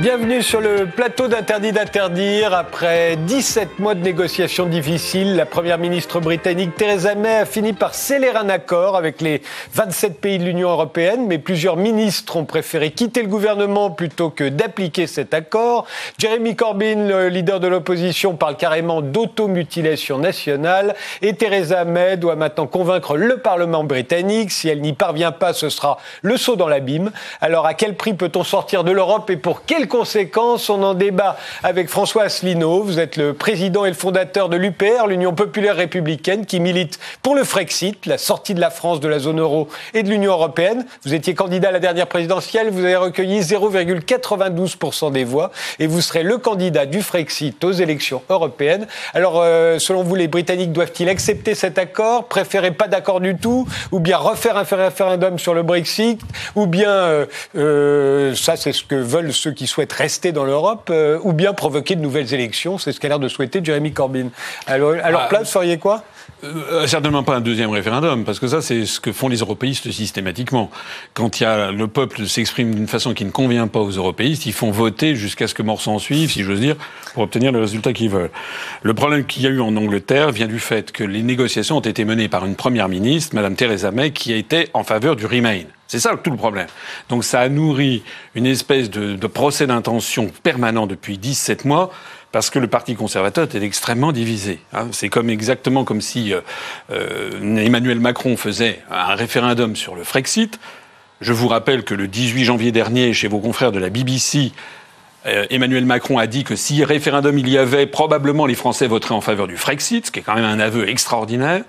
Bienvenue sur le plateau d'Interdit d'interdire. Après 17 mois de négociations difficiles, la première ministre britannique Theresa May a fini par sceller un accord avec les 27 pays de l'Union européenne, mais plusieurs ministres ont préféré quitter le gouvernement plutôt que d'appliquer cet accord. Jeremy Corbyn, le leader de l'opposition, parle carrément d'automutilation nationale et Theresa May doit maintenant convaincre le Parlement britannique. Si elle n'y parvient pas, ce sera le saut dans l'abîme. Alors à quel prix peut-on sortir de l'Europe et pour quelles conséquences On en débat avec François Asselineau. Vous êtes le président et le fondateur de l'UPR, l'Union populaire républicaine, qui milite pour le Frexit, la sortie de la France de la zone euro et de l'Union européenne. Vous étiez candidat à la dernière présidentielle, vous avez recueilli 0,92% des voix et vous serez le candidat du Frexit aux élections européennes. Alors, euh, selon vous, les Britanniques doivent-ils accepter cet accord, préférer pas d'accord du tout, ou bien refaire un référendum sur le Brexit, ou bien, euh, euh, ça c'est ce que veulent ceux qui souhaitent rester dans l'Europe, euh, ou bien provoquer de nouvelles élections. C'est ce qu'a l'air de souhaiter Jeremy Corbyn. Alors, à leur ah, place, vous feriez quoi? euh, certainement pas un deuxième référendum, parce que ça, c'est ce que font les européistes systématiquement. Quand il y a, le peuple s'exprime d'une façon qui ne convient pas aux européistes, ils font voter jusqu'à ce que mort s'en suive, si j'ose dire, pour obtenir le résultat qu'ils veulent. Le problème qu'il y a eu en Angleterre vient du fait que les négociations ont été menées par une première ministre, Madame Theresa May, qui a été en faveur du Remain. C'est ça tout le problème. Donc ça a nourri une espèce de, procès d'intention permanent depuis 17 mois parce que le Parti conservateur est extrêmement divisé. Hein. C'est comme exactement comme si euh, euh, Emmanuel Macron faisait un référendum sur le Frexit. Je vous rappelle que le 18 janvier dernier, chez vos confrères de la BBC, euh, Emmanuel Macron a dit que si référendum il y avait, probablement les Français voteraient en faveur du Frexit, ce qui est quand même un aveu extraordinaire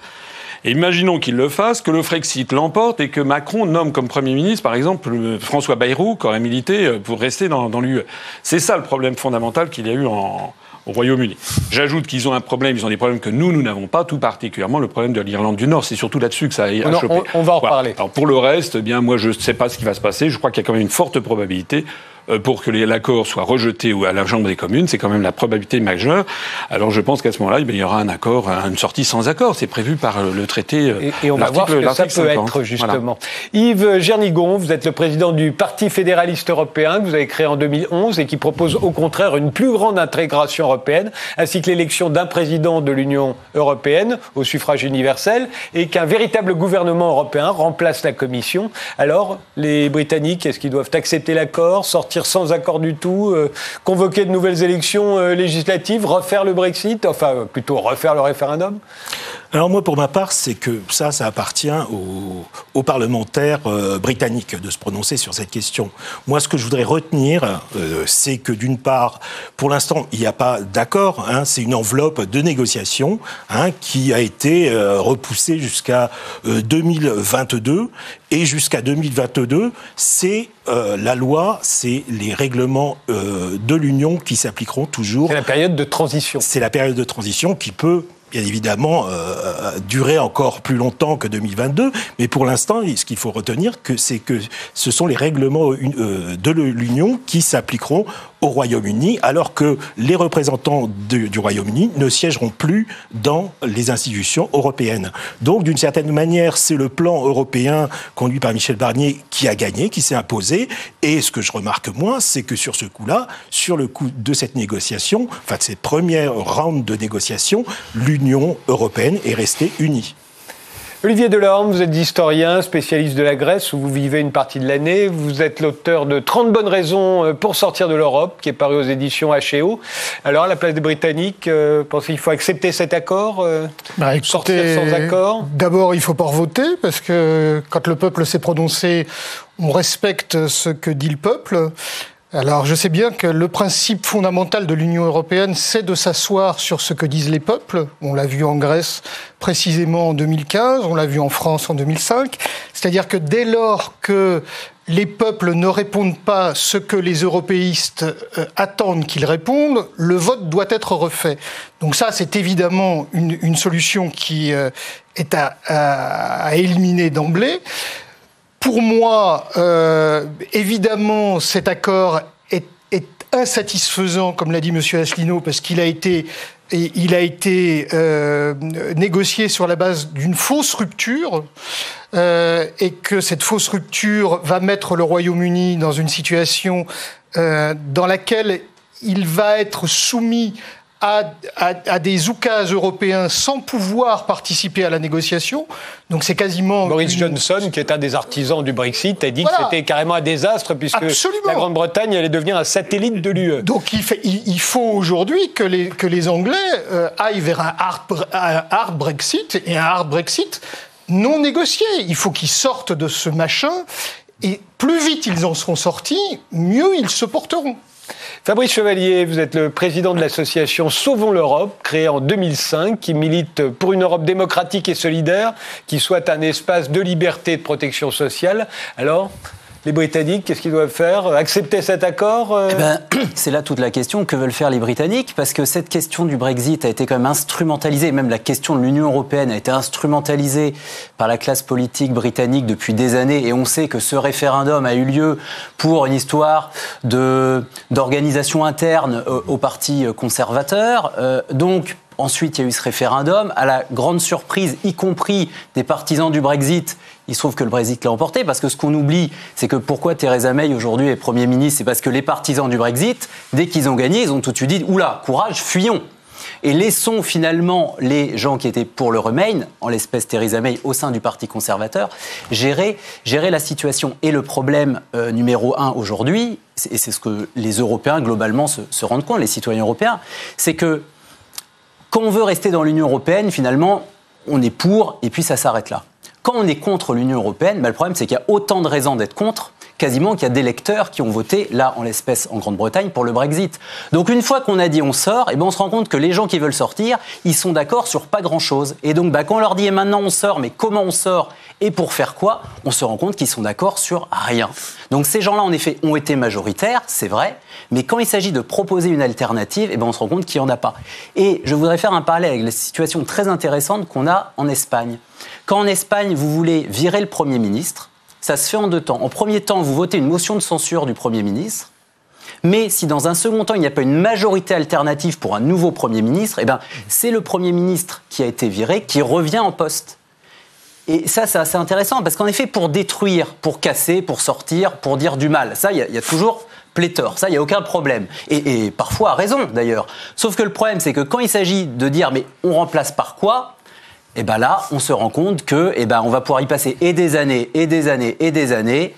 imaginons qu'il le fasse, que le Frexit l'emporte et que Macron nomme comme Premier ministre, par exemple, François Bayrou, qui aurait milité euh, pour rester dans, l'UE. C'est ça le problème fondamental qu'il y a eu au Royaume-Uni. J'ajoute qu'ils ont un problème, ils ont des problèmes que nous, nous n'avons pas, tout particulièrement le problème de l'Irlande du Nord. C'est surtout là-dessus que ça a, chopé. On, va en reparler. Alors pour le reste, eh bien moi je ne sais pas ce qui va se passer. Je crois qu'il y a quand même une forte probabilité pour que l'accord soit rejeté ou à la Chambre des communes, c'est quand même la probabilité majeure. Alors je pense qu'à ce moment-là, il y aura un accord, une sortie sans accord. C'est prévu par le traité. Euh, et, on va voir ce que ça peut être justement. Yves Gernigon, vous êtes le président du Parti fédéraliste européen que vous avez créé en 2011 et qui propose au contraire une plus grande intégration européenne, ainsi que l'élection d'un président de l'Union européenne au suffrage universel et qu'un véritable gouvernement européen remplace la Commission. Alors les Britanniques, est-ce qu'ils doivent accepter l'accord, sortir sans accord du tout, euh, convoquer de nouvelles élections euh, législatives, refaire le Brexit, enfin plutôt refaire le référendum? Alors moi, pour ma part, c'est que ça, ça appartient aux, parlementaires euh, britanniques de se prononcer sur cette question. Moi, ce que je voudrais retenir, c'est que d'une part, pour l'instant, il n'y a pas d'accord. Hein, c'est une enveloppe de négociation hein, qui a été repoussée jusqu'à 2022 et jusqu'à 2022, c'est euh, la loi, c'est les règlements euh, de l'Union qui s'appliqueront toujours. C'est la période de transition. C'est la période de transition qui peut bien évidemment euh, durer encore plus longtemps que 2022, mais pour l'instant, ce qu'il faut retenir, c'est que ce sont les règlements de l'Union qui s'appliqueront au Royaume-Uni, alors que les représentants du Royaume-Uni ne siégeront plus dans les institutions européennes. Donc, d'une certaine manière, c'est le plan européen conduit par Michel Barnier qui a gagné, qui s'est imposé. Et ce que je remarque moins, c'est que sur ce coup-là, sur le coup de cette négociation, enfin de cette première round de négociation, l'Union européenne est restée unie. Olivier Delorme, vous êtes historien, spécialiste de la Grèce, où vous vivez une partie de l'année. Vous êtes l'auteur de 30 bonnes raisons euh, pour sortir de l'Europe, qui est paru aux éditions HEO. Alors, à la place des Britanniques, euh, pensez qu'il faut accepter cet accord euh, bah, Sortir sans accord? D'abord, il ne faut pas voter, parce que quand le peuple s'est prononcé, on respecte ce que dit le peuple. Alors, je sais bien que le principe fondamental de l'Union européenne, c'est de s'asseoir sur ce que disent les peuples. On l'a vu en Grèce précisément en 2015, on l'a vu en France en 2005. C'est-à-dire que dès lors que les peuples ne répondent pas ce que les européistes euh, attendent qu'ils répondent, le vote doit être refait. Donc ça, c'est évidemment une, solution qui euh, est à, à éliminer d'emblée. Pour moi, euh, évidemment, cet accord est, insatisfaisant, comme l'a dit M. Asselineau, parce qu'il a été il a été euh, négocié sur la base d'une fausse rupture euh, et que cette fausse rupture va mettre le Royaume-Uni dans une situation euh, dans laquelle il va être soumis à, à, des oukas européens sans pouvoir participer à la négociation. Donc c'est quasiment... Boris Johnson, qui est un des artisans du Brexit, a dit que c'était carrément un désastre puisque la Grande-Bretagne allait devenir un satellite de l'UE. Donc il, fait, il, faut aujourd'hui que les, que les Anglais euh, aillent vers un hard, un hard Brexit et un hard Brexit non négocié. Il faut qu'ils sortent de ce machin et plus vite ils en seront sortis, mieux ils se porteront. Fabrice Chevalier, vous êtes le président de l'association Sauvons l'Europe, créée en 2005, qui milite pour une Europe démocratique et solidaire, qui soit un espace de liberté et de protection sociale. Alors, les Britanniques, qu'est-ce qu'ils doivent faire? Accepter cet accord euh eh ben, C'est là toute la question. Que veulent faire les Britanniques? Parce que cette question du Brexit a été quand même instrumentalisée, même la question de l'Union européenne a été instrumentalisée par la classe politique britannique depuis des années. Et on sait que ce référendum a eu lieu pour une histoire d'organisation interne euh, au Parti conservateur. Euh, donc, Ensuite, il y a eu ce référendum. À la grande surprise, y compris des partisans du Brexit, il se trouve que le Brexit l'a emporté. Parce que ce qu'on oublie, c'est que pourquoi Theresa May aujourd'hui est Premier ministre C'est parce que les partisans du Brexit, dès qu'ils ont gagné, ils ont tout de suite dit Oula, courage, fuyons et laissons finalement les gens qui étaient pour le Remain, en l'espèce Theresa May, au sein du Parti conservateur, gérer, gérer la situation. Et le problème euh, numéro un aujourd'hui, et c'est ce que les Européens globalement se, se rendent compte, les citoyens européens, c'est que quand on veut rester dans l'Union européenne, finalement, on est pour et puis ça s'arrête là. Quand on est contre l'Union européenne, bah, le problème c'est qu'il y a autant de raisons d'être contre quasiment qu'il y a des lecteurs qui ont voté, là en l'espèce en Grande-Bretagne, pour le Brexit. Donc une fois qu'on a dit on sort, eh ben on se rend compte que les gens qui veulent sortir, ils sont d'accord sur pas grand-chose. Et donc bah, quand on leur dit et maintenant on sort, mais comment on sort et pour faire quoi, on se rend compte qu'ils sont d'accord sur rien. Donc ces gens-là en effet ont été majoritaires, c'est vrai, mais quand il s'agit de proposer une alternative, eh ben on se rend compte qu'il n'y en a pas. Et je voudrais faire un parallèle avec la situation très intéressante qu'on a en Espagne. Quand en Espagne, vous voulez virer le Premier ministre, ça se fait en deux temps. En premier temps, vous votez une motion de censure du Premier ministre. Mais si dans un second temps, il n'y a pas une majorité alternative pour un nouveau Premier ministre, eh ben, c'est le Premier ministre qui a été viré qui revient en poste. Et ça, c'est assez intéressant, parce qu'en effet, pour détruire, pour casser, pour sortir, pour dire du mal, ça, il y, a toujours pléthore. Ça, il n'y a aucun problème. Et, parfois à raison, d'ailleurs. Sauf que le problème, c'est que quand il s'agit de dire, mais on remplace par quoi? Et bien là, on se rend compte que, eh ben, on va pouvoir y passer et des années, et des années, et des années.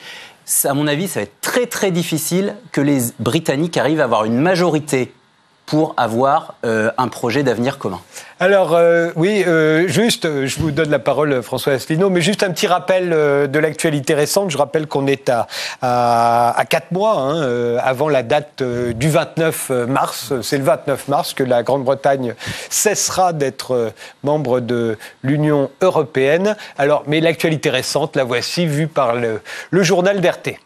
à mon avis, ça va être très très difficile que les Britanniques arrivent à avoir une majorité pour avoir euh, un projet d'avenir commun. Alors euh, oui, euh, juste, je vous donne la parole François Asselineau, mais juste un petit rappel de l'actualité récente. Je rappelle qu'on est à, à, quatre mois hein, avant la date du 29 mars. C'est le 29 mars que la Grande-Bretagne cessera d'être membre de l'Union européenne. Alors, mais l'actualité récente, la voici vue par le, journal d'RT.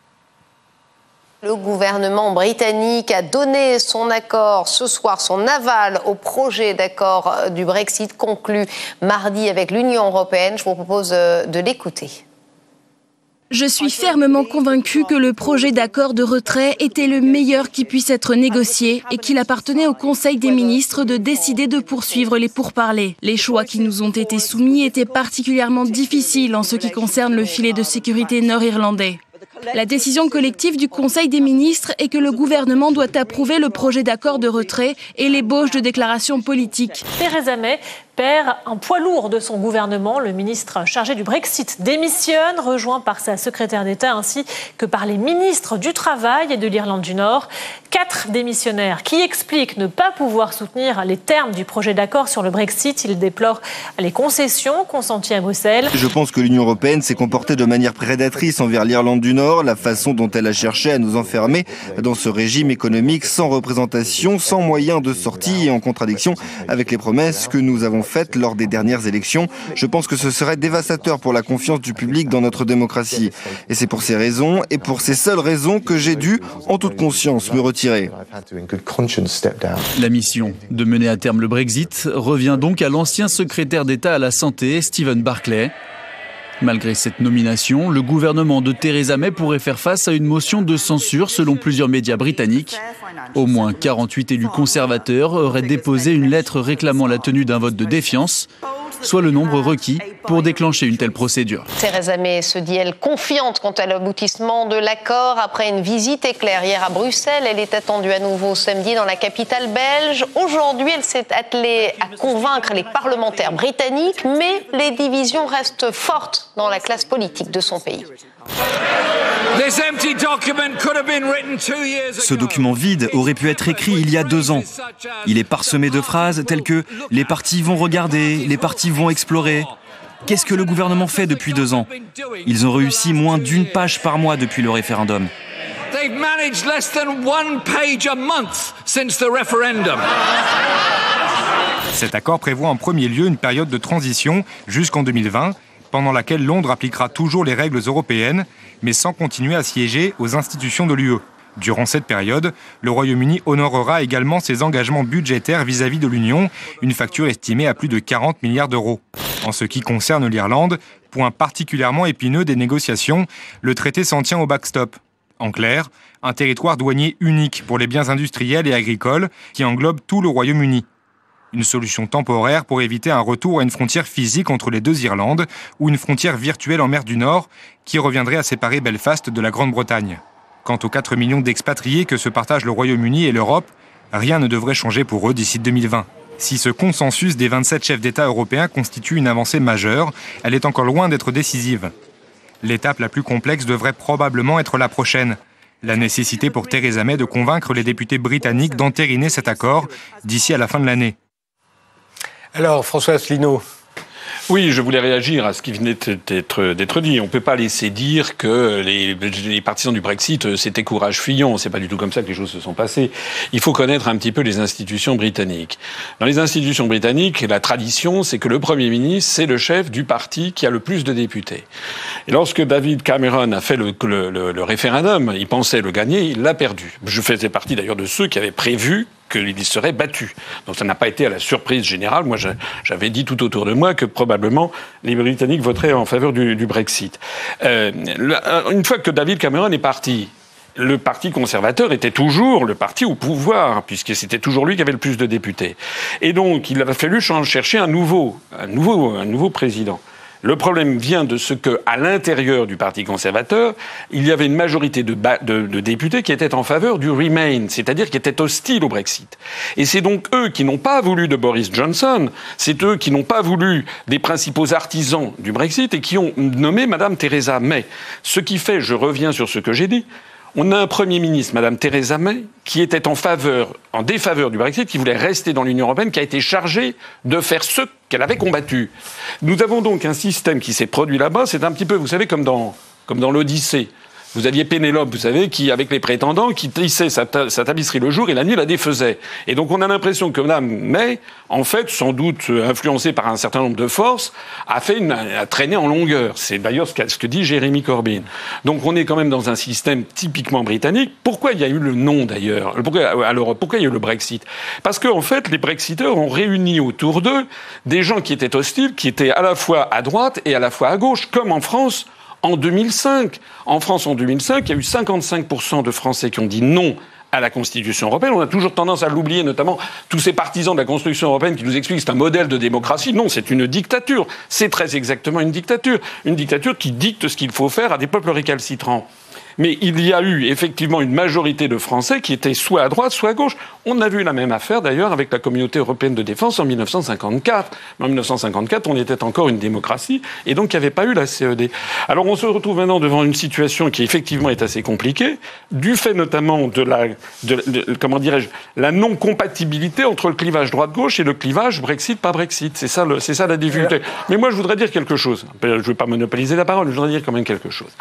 Le gouvernement britannique a donné son accord ce soir, son aval au projet d'accord du Brexit conclu mardi avec l'Union européenne. Je vous propose euh, de l'écouter. Je suis fermement convaincu que le projet d'accord de retrait était le meilleur qui puisse être négocié et qu'il appartenait au Conseil des ministres de décider de poursuivre les pourparlers. Les choix qui nous ont été soumis étaient particulièrement difficiles en ce qui concerne le filet de sécurité nord-irlandais. La décision collective du Conseil des ministres est que le gouvernement doit approuver le projet d'accord de retrait et l'ébauche de déclarations politiques. Theresa May perd un poids lourd de son gouvernement. Le ministre chargé du Brexit démissionne, rejoint par sa secrétaire d'État ainsi que par les ministres du Travail et de l'Irlande du Nord. Quatre démissionnaires qui expliquent ne pas pouvoir soutenir les termes du projet d'accord sur le Brexit. Ils déplorent les concessions consenties à Bruxelles. Je pense que l'Union européenne s'est comportée de manière prédatrice envers l'Irlande du Nord, la façon dont elle a cherché à nous enfermer dans ce régime économique sans représentation, sans moyen de sortie et en contradiction avec les promesses que nous avons faites lors des dernières élections. Je pense que ce serait dévastateur pour la confiance du public dans notre démocratie. Et c'est pour ces raisons et pour ces seules raisons que j'ai dû, en toute conscience, me retirer. La mission de mener à terme le Brexit revient donc à l'ancien secrétaire d'État à la santé, Stephen Barclay. Malgré cette nomination, le gouvernement de Theresa May pourrait faire face à une motion de censure selon plusieurs médias britanniques. Au moins 48 élus conservateurs auraient déposé une lettre réclamant la tenue d'un vote de défiance soit le nombre requis pour déclencher une telle procédure. Theresa May se dit, elle, confiante quant à l'aboutissement de l'accord. Après une visite éclair hier à Bruxelles, elle est attendue à nouveau samedi dans la capitale belge. Aujourd'hui, elle s'est attelée à convaincre les parlementaires britanniques, mais les divisions restent fortes dans la classe politique de son pays. Ce document vide aurait pu être écrit il y a deux ans. Il est parsemé de phrases telles que ⁇ les partis vont regarder, les partis vont explorer ⁇ Qu'est-ce que le gouvernement fait depuis deux ans? Ils ont réussi moins d'une page par mois depuis le référendum. Cet accord prévoit en premier lieu une période de transition jusqu'en 2020 pendant laquelle Londres appliquera toujours les règles européennes, mais sans continuer à siéger aux institutions de l'UE. Durant cette période, le Royaume-Uni honorera également ses engagements budgétaires vis-à-vis de l'Union, une facture estimée à plus de 40 milliards d'euros. En ce qui concerne l'Irlande, point particulièrement épineux des négociations, le traité s'en tient au backstop. En clair, un territoire douanier unique pour les biens industriels et agricoles qui englobe tout le Royaume-Uni une solution temporaire pour éviter un retour à une frontière physique entre les deux Irlandes ou une frontière virtuelle en mer du Nord qui reviendrait à séparer Belfast de la Grande-Bretagne. Quant aux 4 millions d'expatriés que se partagent le Royaume-Uni et l'Europe, rien ne devrait changer pour eux d'ici 2020. Si ce consensus des 27 chefs d'État européens constitue une avancée majeure, elle est encore loin d'être décisive. L'étape la plus complexe devrait probablement être la prochaine, la nécessité pour Theresa May de convaincre les députés britanniques d'entériner cet accord d'ici à la fin de l'année. Alors, François Asselineau, oui, je voulais réagir à ce qui venait d'être dit. On ne peut pas laisser dire que les, les partisans du Brexit, euh, c'était courage fuyant. C'est pas du tout comme ça que les choses se sont passées. Il faut connaître un petit peu les institutions britanniques. Dans les institutions britanniques, la tradition, c'est que le Premier ministre, c'est le chef du parti qui a le plus de députés. Et lorsque David Cameron a fait le, le, le référendum, il pensait le gagner, il l'a perdu. Je faisais partie d'ailleurs de ceux qui avaient prévu qu'il serait battu. Donc ça n'a pas été à la surprise générale. Moi, j'avais dit tout autour de moi que probablement les Britanniques voteraient en faveur du, Brexit. Euh, une fois que David Cameron est parti, le parti conservateur était toujours le parti au pouvoir, puisque c'était toujours lui qui avait le plus de députés. Et donc, il a fallu chercher un nouveau, un nouveau, un nouveau président. Le problème vient de ce que, à l'intérieur du Parti conservateur, il y avait une majorité de, députés qui étaient en faveur du Remain, c'est-à-dire qui étaient hostiles au Brexit. Et c'est donc eux qui n'ont pas voulu de Boris Johnson, c'est eux qui n'ont pas voulu des principaux artisans du Brexit et qui ont nommé Madame Theresa May. Ce qui fait, je reviens sur ce que j'ai dit, on a un Premier ministre, Madame Theresa May, qui était en faveur, en défaveur du Brexit, qui voulait rester dans l'Union européenne, qui a été chargée de faire ce qu'elle avait combattu. Nous avons donc un système qui s'est produit là-bas. C'est un petit peu, vous savez, comme dans, comme dans l'Odyssée. Vous aviez Pénélope, vous savez, qui, avec les prétendants, qui tissait sa, tapisserie le jour et la nuit la défaisait. Et donc on a l'impression que Mme May, en fait, sans doute influencée par un certain nombre de forces, a fait une, a traîné en longueur. C'est d'ailleurs ce, ce, que dit Jérémy Corbyn. Donc on est quand même dans un système typiquement britannique. Pourquoi il y a eu le non d'ailleurs? Pourquoi, Alors pourquoi il y a eu le Brexit? Parce qu'en en fait, les Brexiteurs ont réuni autour d'eux des gens qui étaient hostiles, qui étaient à la fois à droite et à la fois à gauche, comme en France en 2005. En France, en 2005, il y a eu 55% de Français qui ont dit non à la Constitution européenne. On a toujours tendance à l'oublier, notamment tous ces partisans de la Constitution européenne qui nous expliquent que c'est un modèle de démocratie. Non, c'est une dictature. C'est très exactement une dictature. Une dictature qui dicte ce qu'il faut faire à des peuples récalcitrants. Mais il y a eu effectivement une majorité de Français qui étaient soit à droite, soit à gauche. On a vu la même affaire d'ailleurs avec la communauté européenne de défense en 1954. En 1954, on était encore une démocratie et donc il n'y avait pas eu la CED. Alors on se retrouve maintenant devant une situation qui effectivement est assez compliquée, du fait notamment de la, comment dirais-je, la non-compatibilité entre le clivage droite-gauche et le clivage Brexit-pas Brexit. C'est ça, c'est ça la difficulté. Mais moi, je voudrais dire quelque chose. Je ne veux pas monopoliser la parole, je voudrais dire quand même quelque chose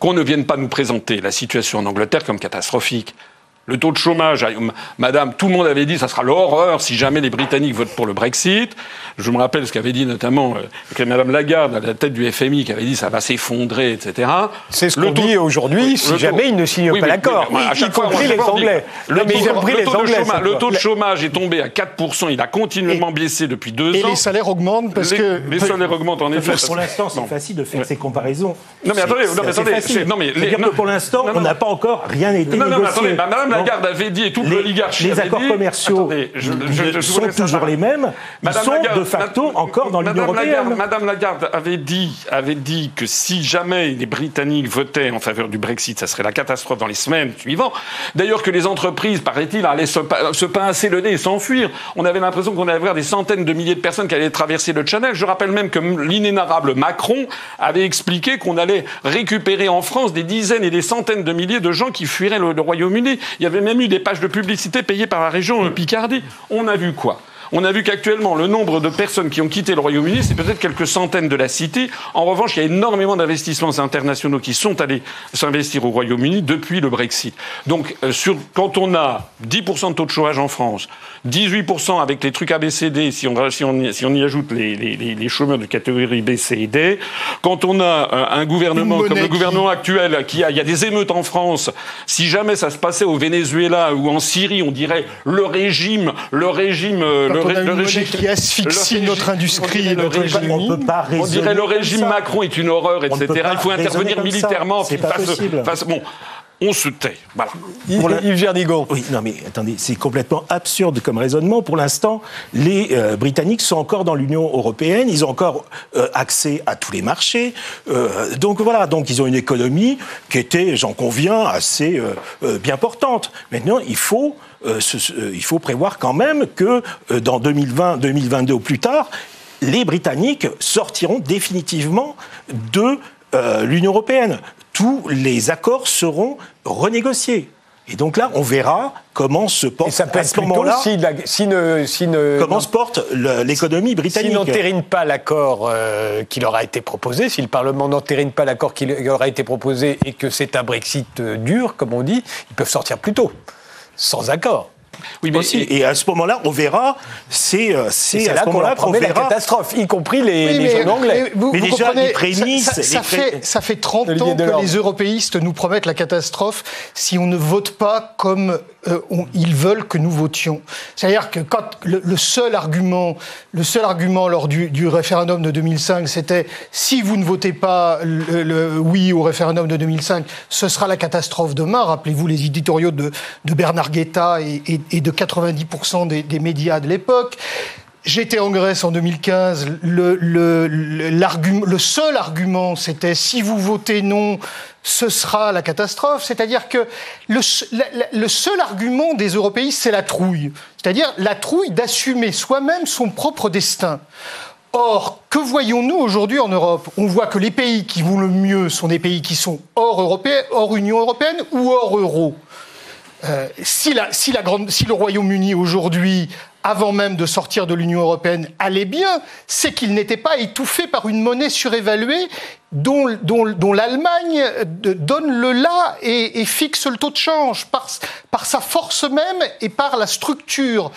qu'on ne vienne pas nous présenter la situation en Angleterre comme catastrophique. Le taux de chômage, madame, tout le monde avait dit ça sera l'horreur si jamais les Britanniques votent pour le Brexit. Je me rappelle ce qu'avait dit notamment euh, Mme Lagarde à la tête du FMI, qui avait dit ça va s'effondrer, etc. C'est ce qu'on dit aujourd'hui si jamais ils ne signent pas l'accord. Y compris les Anglais. Le taux de chômage est tombé à 4%. Il a continuellement baissé depuis deux ans. Et les salaires augmentent parce que. Les salaires augmentent en effet. Pour l'instant, c'est facile de faire ces comparaisons. Non mais attendez, non mais attendez. Non mais pour l'instant, on n'a pas encore rien été négocié. Non mais attendez, Mme Lagarde avait dit et toute l'oligarchie Les accords commerciaux sont toujours les mêmes. Ils sont de facto encore dans l'Union européenne. Madame Lagarde avait dit, avait dit que si jamais les Britanniques votaient en faveur du Brexit, ça serait la catastrophe dans les semaines suivantes. D'ailleurs que les entreprises, paraît-il, allaient se, se pincer le nez et s'enfuir. On avait l'impression qu'on allait avoir des centaines de milliers de personnes qui allaient traverser le Channel. Je rappelle même que l'inénarrable Macron avait expliqué qu'on allait récupérer en France des dizaines et des centaines de milliers de gens qui fuiraient le, le Royaume-Uni. Il y avait même eu des pages de publicité payées par la région Picardie. On a vu quoi? On a vu qu'actuellement, le nombre de personnes qui ont quitté le Royaume-Uni, c'est peut-être quelques centaines de la cité. En revanche, il y a énormément d'investissements internationaux qui sont allés s'investir au Royaume-Uni depuis le Brexit. Donc, euh, sur, quand on a 10% de taux de chômage en France, 18% avec les trucs ABCD, si on, si on, si on y ajoute les, les, les, chômeurs de catégorie B, C et D, quand on a euh, un gouvernement comme le gouvernement actuel, qui a, il y a des émeutes en France, si jamais ça se passait au Venezuela ou en Syrie, on dirait le régime, le régime, le, régime qui asphyxie notre industrie et notre régime. On, peut pas on dirait le régime Macron est une horreur, etc. Il faut intervenir militairement. Face, face, bon, on se tait. Voilà. Yves Gerdigon. Oui, non mais attendez, c'est complètement absurde comme raisonnement. Pour l'instant, les euh, Britanniques sont encore dans l'Union européenne, ils ont encore euh, accès à tous les marchés. Euh, donc voilà, donc ils ont une économie qui était, j'en conviens, assez bien portante. Maintenant, il faut il faut prévoir quand même que dans 2020, 2022 ou plus tard, les Britanniques sortiront définitivement de l'Union européenne tous les accords seront renégociés. Et donc là, on verra comment se porte ça peut à ce moment-là. Si, si, si comment se porte l'économie britannique. S'ils n'entérinent pas l'accord euh, qui leur a été proposé, si le Parlement n'entérine pas l'accord qui leur a été proposé et que c'est un Brexit euh, dur, comme on dit, ils peuvent sortir plus tôt, sans accord. Oui, mais et à ce moment-là, on verra. C'est euh, c'est là qu'on verra la catastrophe, y compris les, les anglais. Mais, vous, déjà, prémices, ça, fait, ça fait 30 ans que les européistes nous promettent la catastrophe si on ne vote pas comme euh, ils veulent que nous votions. C'est-à-dire que quand le, seul argument, le seul argument lors du, du référendum de 2005, c'était si vous ne votez pas le, oui au référendum de 2005, ce sera la catastrophe demain. Rappelez-vous les éditoriaux de, de Bernard Guetta et, et, et de 90% des, des médias de l'époque. J'étais en Grèce en 2015. Le, le, seul argument, c'était si vous votez non, ce sera la catastrophe. C'est-à-dire que le, le, seul argument des européistes, c'est la trouille. C'est-à-dire la trouille d'assumer soi-même son propre destin. Or, que voyons-nous aujourd'hui en Europe? On voit que les pays qui vont le mieux sont des pays qui sont hors, européen, hors Union européenne ou hors euro. Euh, si, le Royaume-Uni aujourd'hui avant même de sortir de l'Union européenne, allait bien, c'est qu'il n'était pas étouffé par une monnaie surévaluée dont, l'Allemagne donne le là et, fixe le taux de change par, sa force même et par la structure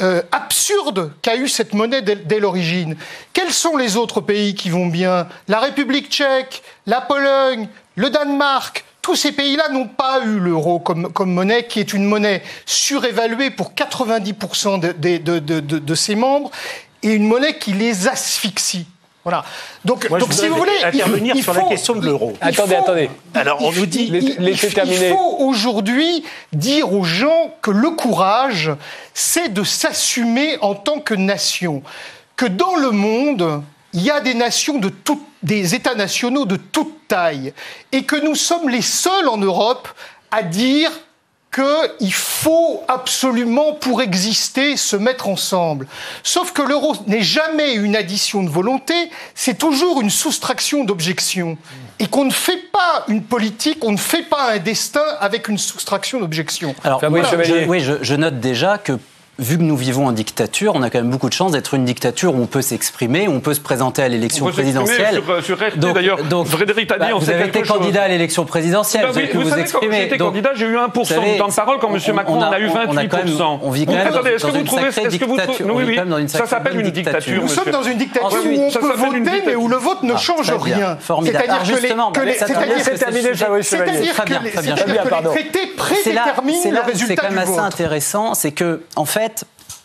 euh, absurde qu'a eu cette monnaie dès l'origine. Quels sont les autres pays qui vont bien? La République tchèque, la Pologne, le Danemark, tous ces pays-là n'ont pas eu l'euro comme, comme, monnaie, qui est une monnaie surévaluée pour 90% de, de, de, de, ses membres, et une monnaie qui les asphyxie. Voilà. Donc, donc si vous voulez, intervenir il, sur la question de l'euro. Attendez, attendez. Alors, on nous dit, il, il faut aujourd'hui dire aux gens que le courage, c'est de s'assumer en tant que nation, que dans le monde, il y a des nations de toutes, des États nationaux de toute taille, et que nous sommes les seuls en Europe à dire qu'il faut absolument, pour exister, se mettre ensemble. Sauf que l'euro n'est jamais une addition de volonté, c'est toujours une soustraction d'objections. Et qu'on ne fait pas une politique, on ne fait pas un destin avec une soustraction d'objections. Alors, oui, je, oui je, je note déjà que vu que nous vivons en dictature, on a quand même beaucoup de chance d'être une dictature où on peut s'exprimer, où on peut se présenter à l'élection présidentielle. Sur, sur RT d'ailleurs, Frédéric Taddy, bah, on Vous avez été candidat à l'élection présidentielle, bah, vous avez vous, savez, exprimer. Quand j'étais candidat, j'ai eu 1% de temps de parole quand M. Macron en a, eu 28%. On, a quand même, on vit quand même Attendez, est-ce que vous trouvez, est-ce que vous oui, oui, ça s'appelle une dictature. Nous sommes dans une dictature où on peut voter, mais où le vote ne change rien. C'est-à-dire que les c'est-à-dire que les traités prédéterminent le résultat du vote. C'est quand même assez intéressant, c'est que en fait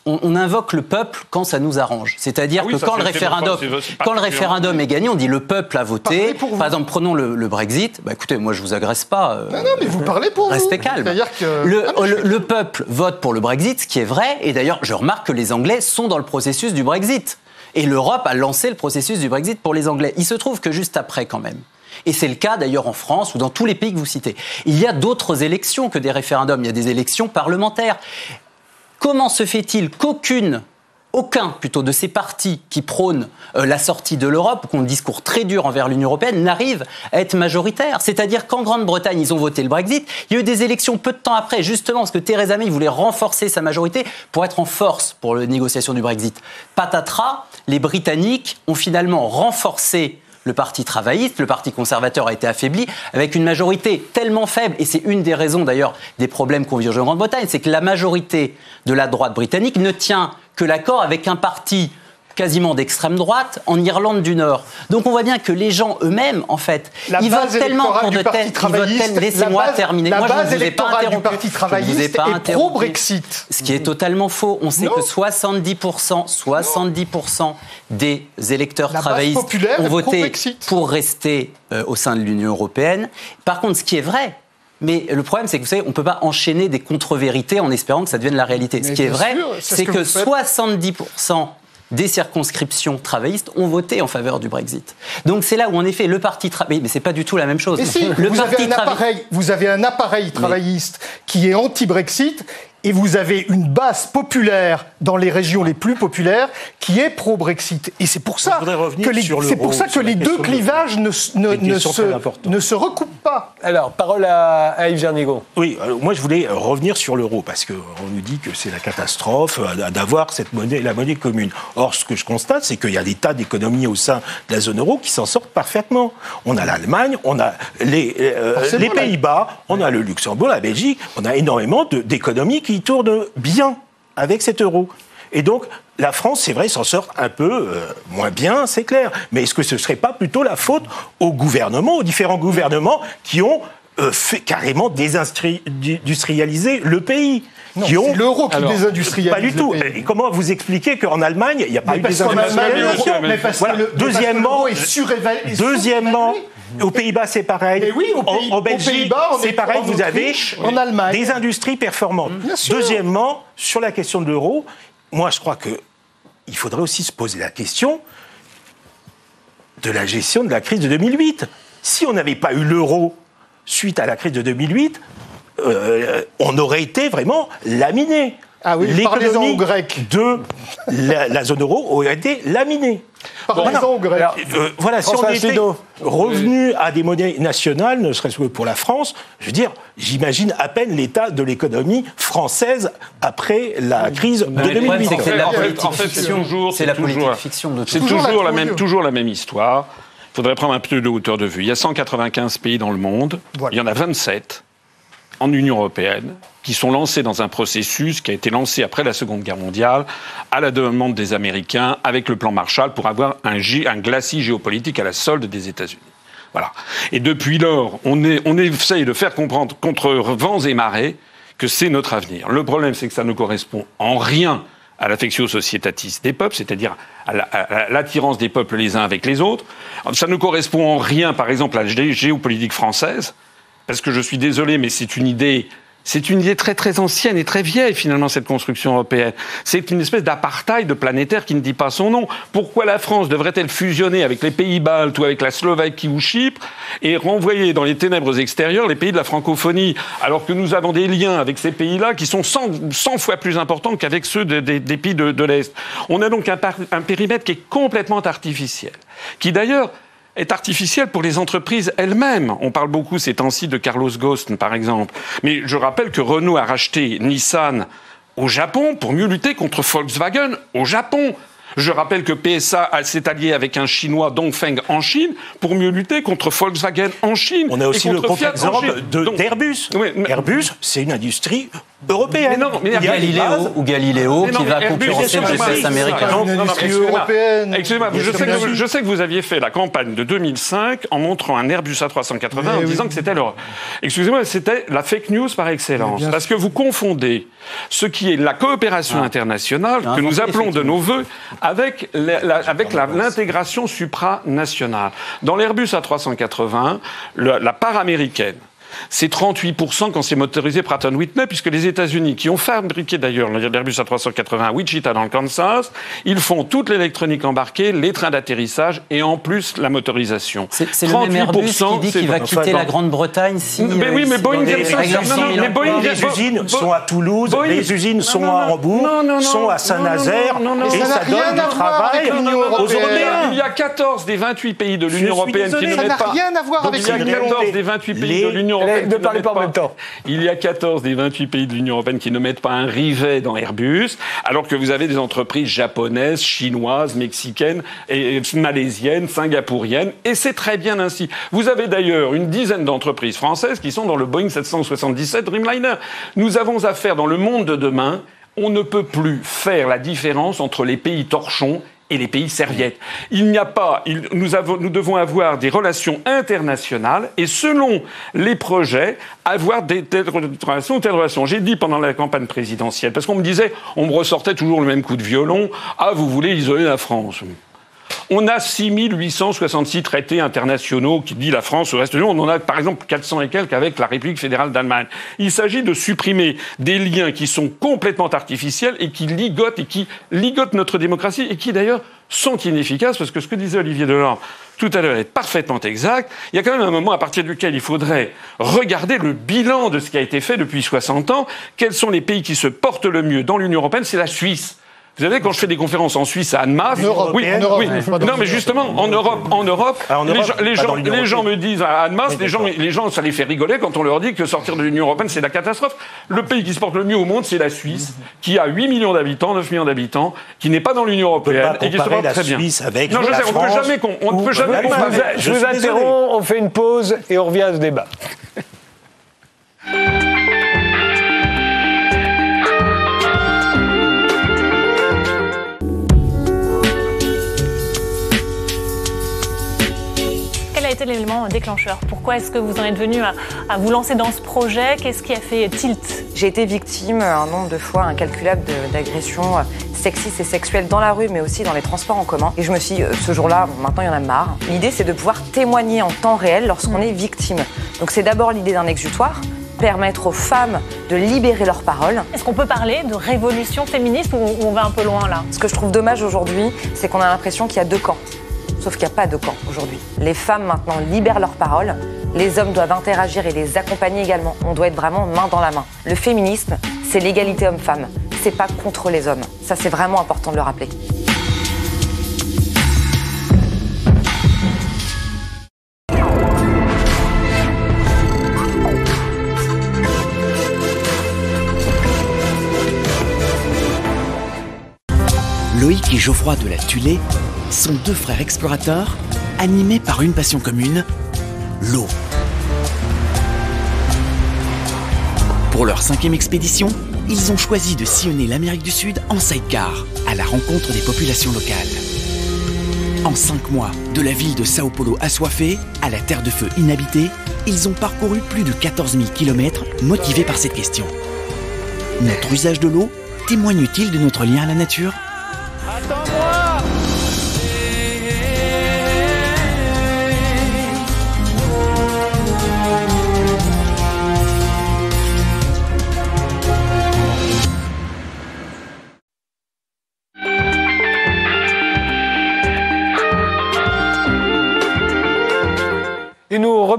on, invoque le peuple quand ça nous arrange. C'est-à-dire ah que quand, le référendum, quand le référendum est gagné, on dit le peuple a voté. Par exemple, prenons le, Brexit. Bah, écoutez, moi, je vous agresse pas. Euh, non, non, mais vous parlez pour Restez calme. Que... Le, ah, le, peuple vote pour le Brexit, ce qui est vrai. Et d'ailleurs, je remarque que les Anglais sont dans le processus du Brexit. Et l'Europe a lancé le processus du Brexit pour les Anglais. Il se trouve que juste après, quand même, et c'est le cas d'ailleurs en France ou dans tous les pays que vous citez. Il y a d'autres élections que des référendums. Il y a des élections parlementaires. Comment se fait-il qu'aucune aucun plutôt de ces partis qui prônent euh, la sortie de l'Europe, qui ont un discours très dur envers l'Union européenne, n'arrive à être majoritaire? C'est-à-dire qu'en Grande-Bretagne, ils ont voté le Brexit. Il y a eu des élections peu de temps après, justement parce que Theresa May voulait renforcer sa majorité pour être en force pour les négociations du Brexit. Patatras, les Britanniques ont finalement renforcé le Parti travailliste, le Parti conservateur a été affaibli, avec une majorité tellement faible, et c'est une des raisons d'ailleurs des problèmes qu'on vit en Grande-Bretagne, c'est que la majorité de la droite britannique ne tient que l'accord avec un parti quasiment d'extrême droite en Irlande du Nord. Donc on voit bien que les gens eux-mêmes, en fait, ils votent tellement pour de tels... Laissez-moi terminer. La Moi, base je ne vous ai pas interrompu. du Parti travailliste est pro-Brexit. Ce qui est totalement faux. On sait que 70%, 70% des électeurs travaillistes ont voté pour rester euh, au sein de l'Union européenne. Par contre, ce qui est vrai, mais le problème, c'est que vous savez, on ne peut pas enchaîner des contre-vérités en espérant que ça devienne la réalité. ce qui est vrai, c'est que, que 70% des circonscriptions travaillistes ont voté en faveur du Brexit. Donc c'est là où en effet le parti travailliste, mais c'est pas du tout la même chose. Mais si, le vous, avez un appareil, vous avez un appareil travailliste qui est anti-Brexit et vous avez une base populaire dans les régions les plus populaires qui est pro-Brexit. Et c'est pour ça que les, c'est pour ça que les deux clivages ne, ne, ne, se, ne, se, recoupent pas. Alors, parole à, à Yves Jernigo. Oui, moi je voulais revenir sur l'euro parce qu'on nous dit que c'est la catastrophe euh, d'avoir cette monnaie, la monnaie commune. Or, ce que je constate, c'est qu'il y a des tas d'économies au sein de la zone euro qui s'en sortent parfaitement. On a l'Allemagne, on a les, euh, les Pays-Bas, on a le Luxembourg, la Belgique, on a énormément d'économies qui tourne bien avec cet euro. Et donc, la France, c'est vrai, s'en sort un peu euh, moins bien, c'est clair. Mais est-ce que ce ne serait pas plutôt la faute aux gouvernements, aux différents gouvernements qui ont euh, fait carrément désindustrialiser le pays? Non, qui ont l'euro qui désindustrialise. Pas du tout. Et comment vous expliquez qu'en Allemagne, il n'y a pas eu de désindustrialisation? Mais deuxièmement. Deuxièmement, aux Pays-Bas, c'est pareil. oui, en, Belgique, c'est pareil. Vous avez en Allemagne. des industries performantes. Deuxièmement, sur la question de l'euro, moi, je crois que il faudrait aussi se poser la question de la gestion de la crise de 2008. Si on n'avait pas eu l'euro suite à la crise de 2008, euh, on aurait été vraiment laminé. Ah oui, l'économie de la, zone euro aurait été laminée. Euh, voilà, si on était revenu à des monnaies nationales, ne serait-ce que pour la France, je veux dire, j'imagine à peine l'état de l'économie française après la crise de 2008. C'est la politique fiction. C'est la politique fiction de C'est toujours, la même, toujours la même histoire. Il faudrait prendre un peu de hauteur de vue. Il y a 195 pays dans le monde. Il y en a 27 en Union européenne qui sont lancés dans un processus qui a été lancé après la Seconde Guerre mondiale, à la demande des Américains, avec le plan Marshall, pour avoir un, glacis géopolitique à la solde des États-Unis. Voilà. Et depuis lors, on, est, essaye de faire comprendre contre vents et marées que c'est notre avenir. Le problème, c'est que ça ne correspond en rien à l'affectio societatis des peuples, c'est-à-dire à l'attirance des peuples les uns avec les autres. Ça ne correspond en rien, par exemple, à la géopolitique française, parce que je suis désolé, mais c'est une idée c'est une idée très très ancienne et très vieille finalement cette construction européenne. C'est une espèce d'apartheid planétaire qui ne dit pas son nom. Pourquoi la France devrait-elle fusionner avec les pays baltes ou avec la Slovaquie ou Chypre et renvoyer dans les ténèbres extérieures les pays de la francophonie alors que nous avons des liens avec ces pays-là qui sont 100, fois plus importants qu'avec ceux des pays de, l'Est? On a donc un, un périmètre qui est complètement artificiel, qui d'ailleurs est artificielle pour les entreprises elles-mêmes. On parle beaucoup ces temps-ci de Carlos Ghosn, par exemple. Mais je rappelle que Renault a racheté Nissan au Japon pour mieux lutter contre Volkswagen au Japon. Je rappelle que PSA s'est allié avec un Chinois Dongfeng en Chine pour mieux lutter contre Volkswagen en Chine. On a aussi le contre-exemple d'Airbus. Airbus, c'est une industrie européenne. Mais non, mais Galileo ou Galiléo qui va concurrencer le GPS américain. Non, non, excusez-moi, je, sais que, je sais que vous aviez fait la campagne de 2005 en montrant un Airbus A380 en disant que c'était l'Europe. Excusez-moi, c'était la fake news par excellence. Parce que vous confondez ce qui est la coopération ah. internationale, que nous appelons de nos voeux, avec l'intégration supranationale. Dans l'Airbus A380, la part américaine c'est 38% quand c'est motorisé Pratt Whitney, puisque les États-Unis, qui ont fabriqué d'ailleurs l'Airbus A380 à Wichita dans le Kansas, ils font toute l'électronique embarquée, les trains d'atterrissage et en plus la motorisation. C'est le même Airbus qui dit qu'il va quitter la Grande-Bretagne si. Mais oui, mais Boeing les, les usines sont à Toulouse, les usines sont à Hambourg, sont à Saint-Nazaire, et ça donne du travail aux Européens. Il y a 14 des 28 pays de l'Union européenne qui ne mettent pas. rien à voir avec Il y a 14 des 28 pays de l'Union ne parlez pas en même temps. Il y a 14 des 28 pays de l'Union européenne qui ne mettent pas un rivet dans Airbus, alors que vous avez des entreprises japonaises, chinoises, mexicaines, et malaisiennes, singapouriennes, et c'est très bien ainsi. Vous avez d'ailleurs une dizaine d'entreprises françaises qui sont dans le Boeing 777 Dreamliner. Nous avons affaire dans le monde de demain on ne peut plus faire la différence entre les pays torchons et les pays serviettes. Il n'y a pas, nous, avons, nous devons avoir des relations internationales et selon les projets, avoir des telles relations ou telles relations. J'ai dit pendant la campagne présidentielle, parce qu'on me disait, on me ressortait toujours le même coup de violon, ah, vous voulez isoler la France. On a 6866 traités internationaux qui dit la France au reste du monde. On en a par exemple 400 et quelques avec la République fédérale d'Allemagne. Il s'agit de supprimer des liens qui sont complètement artificiels et qui ligotent et qui ligotent notre démocratie et qui d'ailleurs sont inefficaces parce que ce que disait Olivier Delors tout à l'heure est parfaitement exact. Il y a quand même un moment à partir duquel il faudrait regarder le bilan de ce qui a été fait depuis 60 ans. Quels sont les pays qui se portent le mieux dans l'Union européenne? C'est la Suisse. Vous savez, quand je fais des conférences en Suisse à Annemath, oui, oui. non, mais justement, en Europe, en Europe, ah, les, gens, les, gens, me disent à Annemath, les gens, les gens, ça les fait rigoler quand on leur dit que sortir de l'Union européenne, c'est la catastrophe. Le pays qui se porte le mieux au monde, c'est la Suisse, qui a 8 millions d'habitants, 9 millions d'habitants, qui n'est pas dans l'Union européenne et qui se porte très bien. Avec non, je sais, on ne peut jamais, on ne peut jamais Je vous interromps, on fait une pause et on revient à ce débat. Été l'élément déclencheur Pourquoi est-ce que vous en êtes venu à, vous lancer dans ce projet? Qu'est-ce qui a fait tilt? J'ai été victime un nombre de fois incalculable d'agressions sexistes et sexuelles dans la rue, mais aussi dans les transports en commun. Et je me suis dit, euh, ce jour-là, maintenant il y en a marre. L'idée, c'est de pouvoir témoigner en temps réel lorsqu'on est victime. Donc c'est d'abord l'idée d'un exutoire permettre aux femmes de libérer leur parole. Est-ce qu'on peut parler de révolution féministe ou on va un peu loin là? Ce que je trouve dommage aujourd'hui, c'est qu'on a l'impression qu'il y a deux camps. Sauf qu'il n'y a pas de camp aujourd'hui. Les femmes maintenant libèrent leur parole. Les hommes doivent interagir et les accompagner également. On doit être vraiment main dans la main. Le féminisme, c'est l'égalité homme-femme. C'est pas contre les hommes. Ça, c'est vraiment important de le rappeler. Loïc et Geoffroy de la Tulée sont deux frères explorateurs animés par une passion commune, l'eau. Pour leur cinquième expédition, ils ont choisi de sillonner l'Amérique du Sud en sidecar, à la rencontre des populations locales. En cinq mois, de la ville de Sao Paulo assoiffée à la terre de feu inhabitée, ils ont parcouru plus de 14 000 km motivés par cette question. Notre usage de l'eau témoigne-t-il de notre lien à la nature?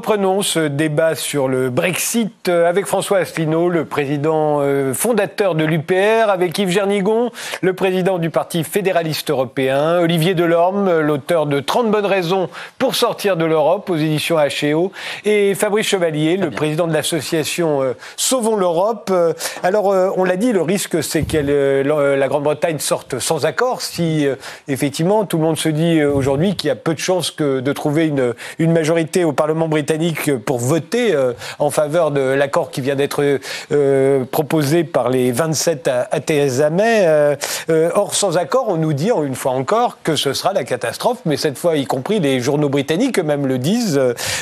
Reprenons ce débat sur le Brexit avec François Asselineau, le président fondateur de l'UPR, avec Yves Gernigon, le président du Parti fédéraliste européen, Olivier Delorme, l'auteur de 30 bonnes raisons pour sortir de l'Europe aux éditions HEO, et Fabrice Chevalier, le président de l'association Sauvons l'Europe. Alors, on l'a dit, le risque, c'est que la Grande-Bretagne sorte sans accord si, effectivement, tout le monde se dit aujourd'hui qu'il y a peu de chances que de trouver une, une majorité au Parlement britannique pour voter euh, en faveur de l'accord qui vient d'être euh, proposé par les 27 à, à Theresa May. Euh, or, sans accord, on nous dit une fois encore que ce sera la catastrophe, mais cette fois, y compris les journaux britanniques eux-mêmes le disent.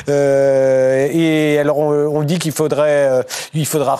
et alors, on, dit qu'il faudrait, il faudra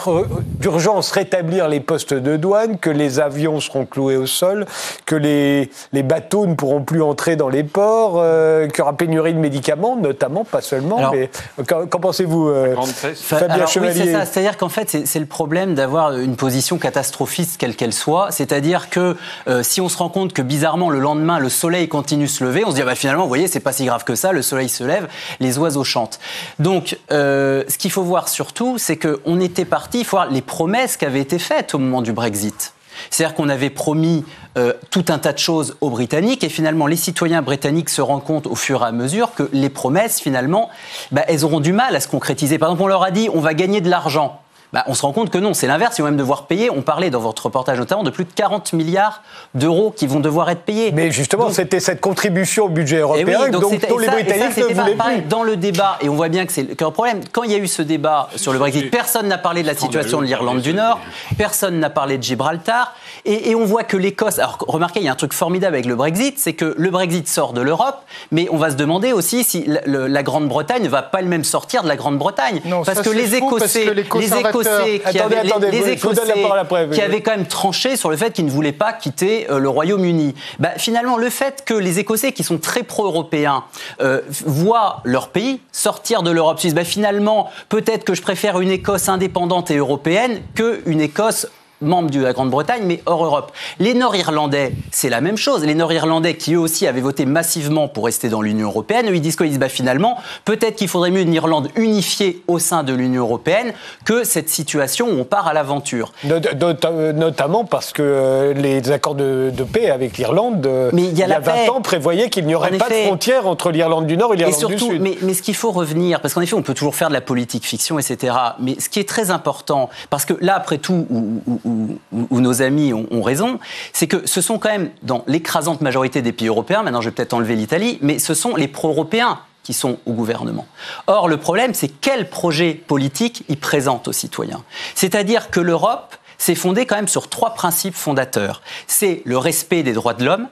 d'urgence rétablir les postes de douane, que les avions seront cloués au sol, que les, les bateaux ne pourront plus entrer dans les ports, qu'il y aura pénurie de médicaments, notamment, pas seulement. mais qu'en pensez-vous, euh, Fabien Chevalier c'est ça. C'est-à-dire qu'en fait, c'est le problème d'avoir une position catastrophiste, quelle qu'elle soit. C'est-à-dire que euh, si on se rend compte que bizarrement, le lendemain, le soleil continue de se lever, on se dit, ah bah, finalement, vous voyez, c'est pas si grave que ça, le soleil se lève, les oiseaux chantent. Donc, euh, ce qu'il faut voir surtout, c'est qu'on était parti, il faut voir les promesses qui avaient été faites au moment du Brexit. C'est-à-dire qu'on avait promis euh, tout un tas de choses aux Britanniques et finalement les citoyens britanniques se rendent compte au fur et à mesure que les promesses finalement, bah, elles auront du mal à se concrétiser. Par exemple, on leur a dit on va gagner de l'argent. Bah, on se rend compte que non, c'est l'inverse. Ils vont même devoir payer. On parlait dans votre reportage notamment de plus de 40 milliards d'euros qui vont devoir être payés. Mais justement, c'était cette contribution au budget eh européen donc, dont les Britanniques ne voulaient plus. Dans le débat, et on voit bien que c'est un problème, quand il y a eu ce débat sur le Brexit, personne n'a parlé de la situation de l'Irlande du Nord, personne n'a parlé de Gibraltar, et, on voit que l'Écosse... Alors remarquez, il y a un truc formidable avec le Brexit, c'est que le Brexit sort de l'Europe, mais on va se demander aussi si la, Grande-Bretagne ne va pas elle-même sortir de la Grande-Bretagne. Parce, que les Écossais, les Écossais qui avaient les, Écossais qui avaient quand même tranché sur le fait qu'ils ne voulaient pas quitter euh, le Royaume-Uni. Bah, finalement, le fait que les Écossais, qui sont très pro-européens, euh, voient leur pays sortir de l'Europe suisse, bah, finalement, peut-être que je préfère une Écosse indépendante et européenne qu'une Écosse membres de la Grande-Bretagne, mais hors Europe. Les Nord-Irlandais, c'est la même chose. Les Nord-Irlandais, qui eux aussi avaient voté massivement pour rester dans l'Union européenne, eux, ils disent quoi? Ils disent bah, finalement, peut-être qu'il faudrait mieux une Irlande unifiée au sein de l'Union européenne que cette situation où on part à l'aventure. Notamment parce que euh, les accords de, paix avec l'Irlande, euh, il y a, 20 ans, prévoyaient qu'il n'y aurait pas de frontière entre l'Irlande du Nord et l'Irlande du Sud. Mais, mais ce qu'il faut revenir, parce qu'en effet, on peut toujours faire de la politique fiction, etc. Mais ce qui est très important, parce que là, après tout, où où, nos amis ont, raison, c'est que ce sont quand même, dans l'écrasante majorité des pays européens, maintenant je vais peut-être enlever l'Italie, mais ce sont les pro-européens qui sont au gouvernement. Or, le problème, c'est quel projet politique ils présentent aux citoyens. C'est-à-dire que l'Europe s'est fondée quand même sur trois principes fondateurs. C'est le respect des droits de l'homme,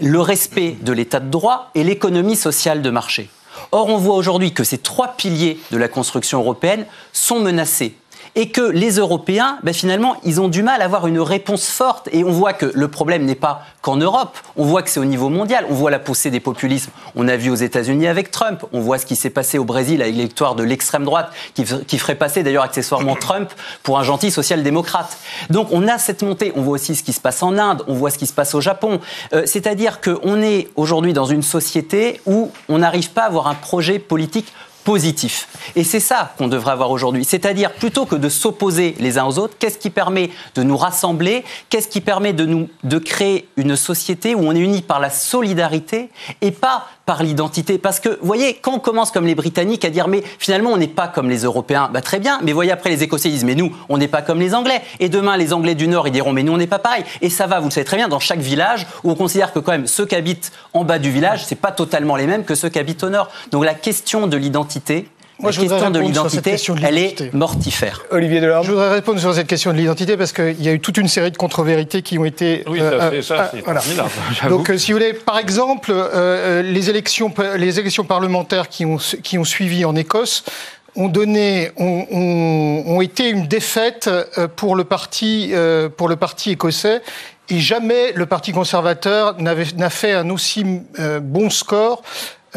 le respect de l'état de droit et l'économie sociale de marché. Or, on voit aujourd'hui que ces trois piliers de la construction européenne sont menacés et que les Européens, ben finalement, ils ont du mal à avoir une réponse forte. Et on voit que le problème n'est pas qu'en Europe, on voit que c'est au niveau mondial. On voit la poussée des populismes. On a vu aux États-Unis avec Trump. On voit ce qui s'est passé au Brésil avec l'électoire de l'extrême droite, qui, qui, ferait passer d'ailleurs accessoirement Trump pour un gentil social-démocrate. Donc on a cette montée. On voit aussi ce qui se passe en Inde. On voit ce qui se passe au Japon. Euh, c'est-à-dire qu'on est aujourd'hui dans une société où on n'arrive pas à avoir un projet politique positif. Et c'est ça qu'on devrait avoir aujourd'hui. C'est-à-dire, plutôt que de s'opposer les uns aux autres, qu'est-ce qui permet de nous rassembler? Qu'est-ce qui permet de, nous, de créer une société où on est unis par la solidarité et pas par l'identité. Parce que, vous voyez, quand on commence comme les Britanniques à dire, mais finalement, on n'est pas comme les Européens, bah, très bien, mais voyez, après, les Écossais disent, mais nous, on n'est pas comme les Anglais. Et demain, les Anglais du Nord, ils diront, mais nous, on n'est pas pareil. Et ça va, vous le savez très bien, dans chaque village, où on considère que quand même, ceux qui habitent en bas du village, c'est pas totalement les mêmes que ceux qui habitent au Nord. Donc la question de l'identité, la question de l'identité, elle est mortifère. Olivier Delorme. Je voudrais répondre sur cette question de l'identité parce qu'il y a eu toute une série de contre-vérités qui ont été. Oui, ça, euh, ça euh, voilà. Donc, euh, si vous voulez, par exemple, les élections, les élections parlementaires qui ont qui ont suivi en Écosse ont donné, ont, ont, ont été une défaite pour le parti, pour le parti écossais et jamais le Parti conservateur n'a fait un aussi bon score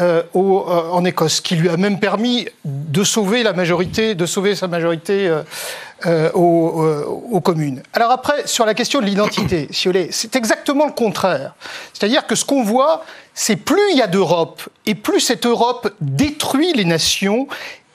euh, en Écosse, qui lui a même permis de sauver la majorité, de sauver sa majorité aux, communes. Alors après, sur la question de l'identité, c'est exactement le contraire. C'est-à-dire que ce qu'on voit, c'est plus il y a d'Europe et plus cette Europe détruit les nations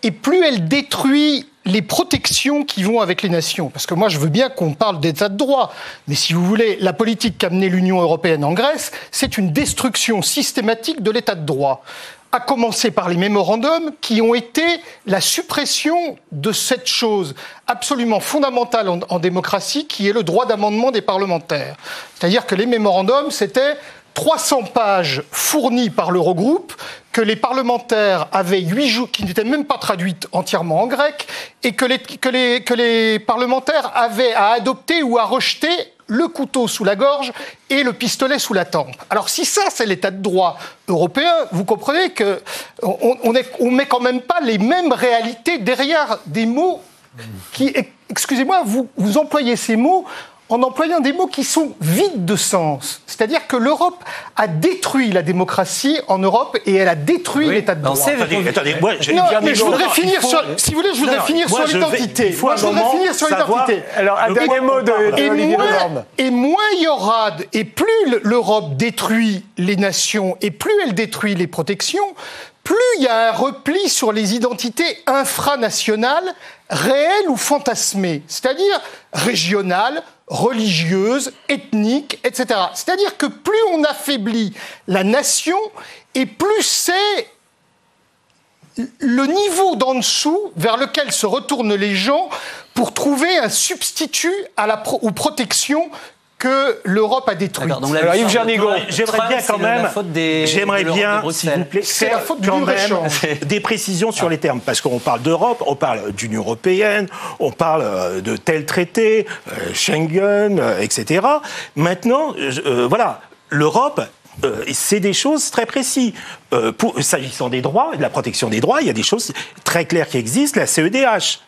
et plus elle détruit les protections qui vont avec les nations. Parce que moi, je veux bien qu'on parle d'état de droit. Mais si vous voulez, la politique qu'a menée l'Union européenne en Grèce, c'est une destruction systématique de l'état de droit. À commencer par les mémorandums qui ont été la suppression de cette chose absolument fondamentale en, en démocratie qui est le droit d'amendement des parlementaires. C'est-à-dire que les mémorandums, c'était 300 pages fournies par l'Eurogroupe que les parlementaires avaient huit jours, qui n'étaient même pas traduites entièrement en grec, et que les, que les, que les parlementaires avaient à adopter ou à rejeter le couteau sous la gorge et le pistolet sous la tempe. Alors si ça c'est l'état de droit européen, vous comprenez que on, on, met quand même pas les mêmes réalités derrière des mots qui, excusez-moi, vous, vous employez ces mots en employant des mots qui sont vides de sens. C'est-à-dire que l'Europe a détruit la démocratie en Europe et elle a détruit l'état de droit. Attendez, attendez, moi, non, mais je voudrais finir sur, si vous voulez, je voudrais finir sur l'identité. Moi, je voudrais finir sur l'identité. Alors, un dernier mot de, et, moins, et moins il y aura, et plus l'Europe détruit les nations et plus elle détruit les protections, plus il y a un repli sur les identités infranationales, réelles ou fantasmées, c'est-à-dire régionales, religieuses, ethniques, etc. C'est-à-dire que plus on affaiblit la nation, et plus c'est le niveau d'en dessous vers lequel se retournent les gens pour trouver un substitut à la aux protections que l'Europe a détruit. Alors, Yves j'aimerais bien quand même, j'aimerais bien, s'il vous plaît, c'est la faute quand même des précisions sur les termes, parce qu'on parle d'Europe, on parle d'Union européenne, on parle euh, de tel traité, euh, Schengen, euh, etc. Maintenant, voilà, l'Europe c'est des choses très précises. S'agissant des droits, de la protection des droits, il y a des choses très claires qui existent. La CEDH,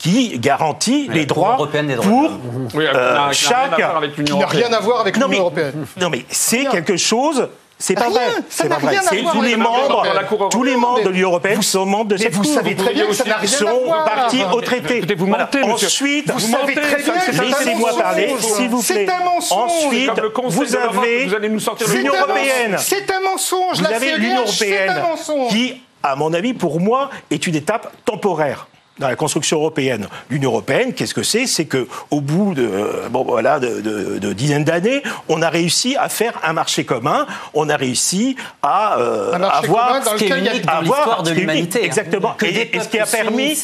qui garantit les droits pour euh, chaque. Qui n'a rien à voir avec l'Union européenne. Non, mais c'est quelque chose. C'est pas vrai. C'est pas vrai. tous les membres, tous les membres de l'Union européenne sont membres de cette Vous savez très bien que ça n'a rien. Sont partis au traité. Vous mentez, Ensuite, vous savez très bien que laissez-moi parler, s'il vous plaît. C'est un mensonge. Ensuite, vous avez l'Union européenne. C'est un mensonge. Vous avez l'Union européenne qui, à mon avis, pour moi, est une étape temporaire dans la construction européenne. L'Union européenne, qu'est-ce que c'est? C'est que au bout de euh, bon voilà de, de, dizaines d'années, on a réussi à faire un marché commun. On a réussi à euh, avoir ce qui est unique dans l'histoire de l'humanité. Exactement. Que et, ce qui a permis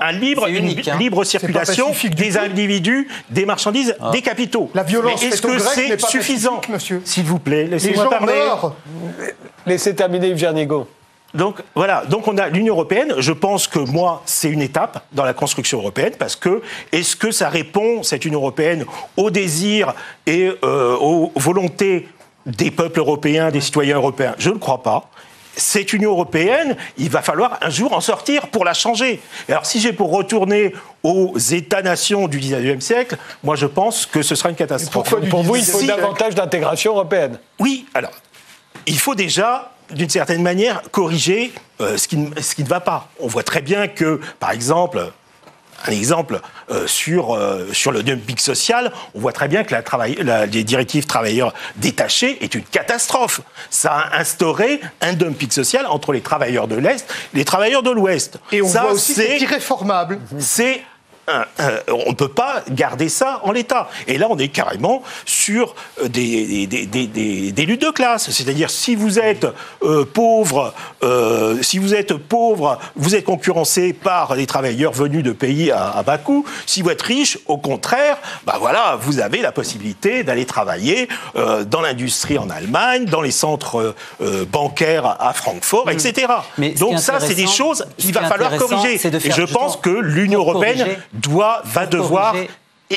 un, libre, unique, une libre circulation des individus, des marchandises, ah. des capitaux. La violence est-ce que c'est suffisant, monsieur? S'il vous plaît, laissez-moi parler. Laissez terminer Yves Jernigo. Donc voilà, donc on a l'Union européenne. Je pense que moi, c'est une étape dans la construction européenne parce que est-ce que ça répond cette Union européenne aux désirs et euh, aux volontés des peuples européens, des citoyens européens? Je ne crois pas. Cette Union européenne, il va falloir un jour en sortir pour la changer. alors, si j'ai pour retourner aux États-nations du 19e siècle, moi je pense que ce sera une catastrophe. Pourquoi pour vous, il faut davantage d'intégration européenne Oui, alors, il faut déjà d'une certaine manière, corriger euh, ce, qui, ce, qui, ne va pas. On voit très bien que, par exemple, un exemple euh, sur, euh, sur le dumping social, on voit très bien que la, travail, la, les directives travailleurs détachés est une catastrophe. Ça a instauré un dumping social entre les travailleurs de l'Est et les travailleurs de l'Ouest. Et on Ça, voit aussi c'est irréformable. C'est on ne peut pas garder ça en l'état. Et là, on est carrément sur euh, des, des, luttes de classe. C'est-à-dire, si vous êtes euh, pauvre, euh, si vous êtes pauvre, vous êtes concurrencé par des travailleurs venus de pays à, bas coût. Si vous êtes riche, au contraire, bah voilà, vous avez la possibilité d'aller travailler dans l'industrie en Allemagne, dans les centres bancaires à, Francfort, etc. Donc ça, c'est des choses qu'il va falloir corriger. Et je pense que l'Union européenne doit, va devoir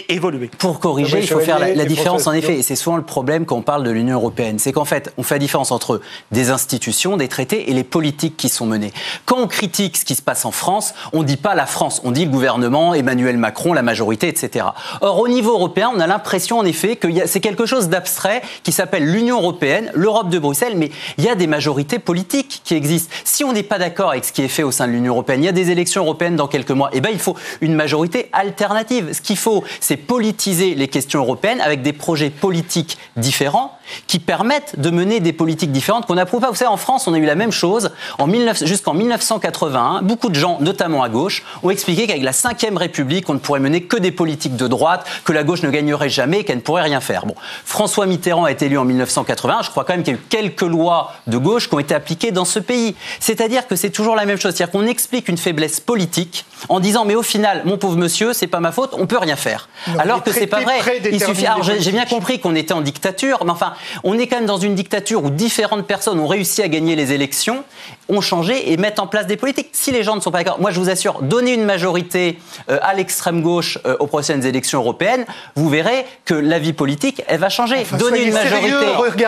évoluer. Pour corriger, il faut faire la, différence en effet, et c'est souvent le problème quand on parle de l'Union européenne, c'est qu'en fait, on fait la différence entre des institutions, des traités et les politiques qui sont menées. Quand on critique ce qui se passe en France, on ne dit pas la France, on dit le gouvernement, Emmanuel Macron, la majorité, etc. Or, au niveau européen, on a l'impression en effet que c'est quelque chose d'abstrait qui s'appelle l'Union européenne, l'Europe de Bruxelles, mais il y a des majorités politiques qui existent. Si on n'est pas d'accord avec ce qui est fait au sein de l'Union européenne, il y a des élections européennes dans quelques mois, et eh ben il faut une majorité alternative. Ce qu'il faut, c'est politiser les questions européennes avec des projets politiques différents qui permettent de mener des politiques différentes qu'on n'approuve pas. Vous savez, en France, on a eu la même chose en jusqu'en 1981. Beaucoup de gens, notamment à gauche, ont expliqué qu'avec la Ve République, on ne pourrait mener que des politiques de droite, que la gauche ne gagnerait jamais, qu'elle ne pourrait rien faire. Bon, François Mitterrand a été élu en 1981. Je crois quand même qu'il y a eu quelques lois de gauche qui ont été appliquées dans ce pays. C'est-à-dire que c'est toujours la même chose. C'est-à-dire qu'on explique une faiblesse politique en disant mais au final, mon pauvre monsieur, c'est pas ma faute, on peut rien faire. alors que c'est pas vrai. Il suffit. Alors j'ai bien compris qu'on était en dictature, mais enfin, on est quand même dans une dictature où différentes personnes ont réussi à gagner les élections, ont changé et mettent en place des politiques. Si les gens ne sont pas d'accord, moi je vous assure, donner une majorité euh, à l'extrême gauche euh, aux prochaines élections européennes, vous verrez que la vie politique, elle va changer. donner une majorité.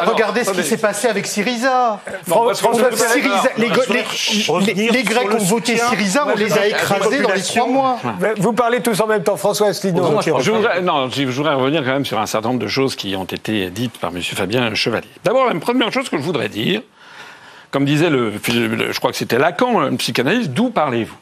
regardez ce qui s'est passé avec Syriza. les, Grecs ont voté Syriza, on les a écrasés dans les trois mois. Vous parlez tous en même temps, François Asselineau. Je voudrais, non, je voudrais revenir quand même sur un certain nombre de choses qui ont été dites par M. Fabien Chevalier. D'abord, la première chose que je voudrais dire, comme disait le, je crois que c'était Lacan, un psychanalyste, d'où parlez-vous?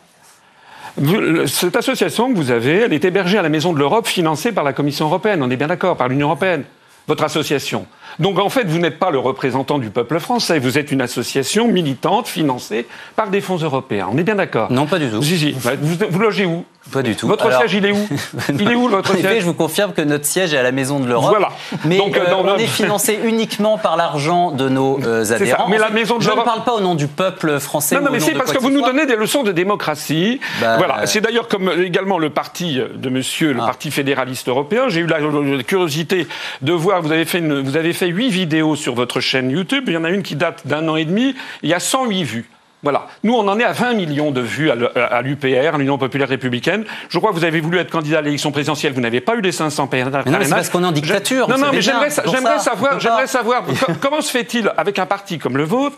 Cette association que vous avez, elle est hébergée à la Maison de l'Europe, financée par la Commission européenne, on est bien d'accord, par l'Union européenne, votre association. Donc en fait, vous n'êtes pas le représentant du peuple français, vous êtes une association militante financée par des fonds européens. On est bien d'accord Non, pas du tout. Vous logez où pas du tout. Votre siège, il est où Il est où votre siège Je vous confirme que notre siège est à la Maison de l'Europe. Voilà. Mais Donc, euh, on est financé uniquement par l'argent de nos euh, adhérents. Mais la Maison de Je ne parle pas au nom du peuple français. Non, non, mais c'est parce que vous nous donnez des leçons de démocratie. Bah, voilà. C'est d'ailleurs comme également le parti de Monsieur, le ah. Parti fédéraliste européen. J'ai eu la, curiosité de voir. Vous avez fait une, vous avez fait huit vidéos sur votre chaîne YouTube. Il y en a une qui date d'un an et demi. Il y a 108 vues. Voilà. Nous, on en est à 20 millions de vues à l'UPR, l'Union populaire républicaine. Je crois que vous avez voulu être candidat à l'élection présidentielle. Vous n'avez pas eu les 500 parrainages. non, c'est parce qu'on est en dictature. Non, non, mais j'aimerais savoir, j'aimerais savoir comment se fait-il, avec un parti comme le vôtre,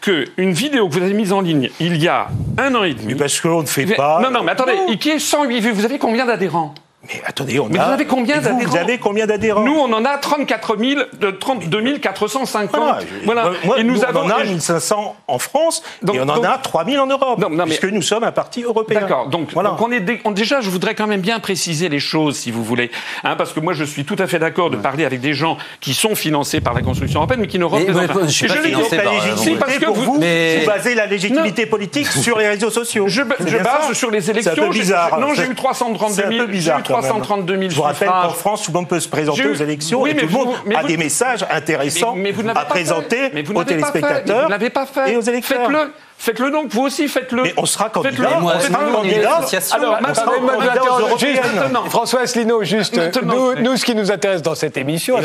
qu'une vidéo que vous avez mise en ligne il y a un an et demi. Mais parce qu'on ne fait pas. Non, non, mais attendez, qui est 108 vues, vous avez combien d'adhérents? Mais attendez, on mais a... vous avez combien d'adhérents Vous avez combien d'adhérents Nous, on en a 34 000, de 32 450. Voilà. Moi, et nous, nous avons... on en a 1500 en France donc, et on en a 3 000 en Europe, non, non, puisque nous sommes un parti européen. D'accord. Donc, voilà. donc on est déjà, je voudrais quand même bien préciser les choses, si vous voulez, hein, parce que moi, je suis tout à fait d'accord de parler avec des gens qui sont financés par la construction européenne, mais qui ne représentent pas. Je suis pas financé par... légitimité parce que vous, mais... vous basez la légitimité politique sur les réseaux sociaux. Je, base sur les élections. C'est un peu bizarre. Non, j'ai eu 332 000. J'ai eu 332 000 je vous rappelle qu'en France, tout le monde peut se présenter aux élections et tout le monde a des messages intéressants à présenter aux téléspectateurs et aux électeurs. Faites-le. Faites-le donc, vous aussi faites-le. Mais on sera candidat. Moi, on candidat. Alors, François Asselineau, juste, nous, nous, ce qui nous intéresse dans cette émission,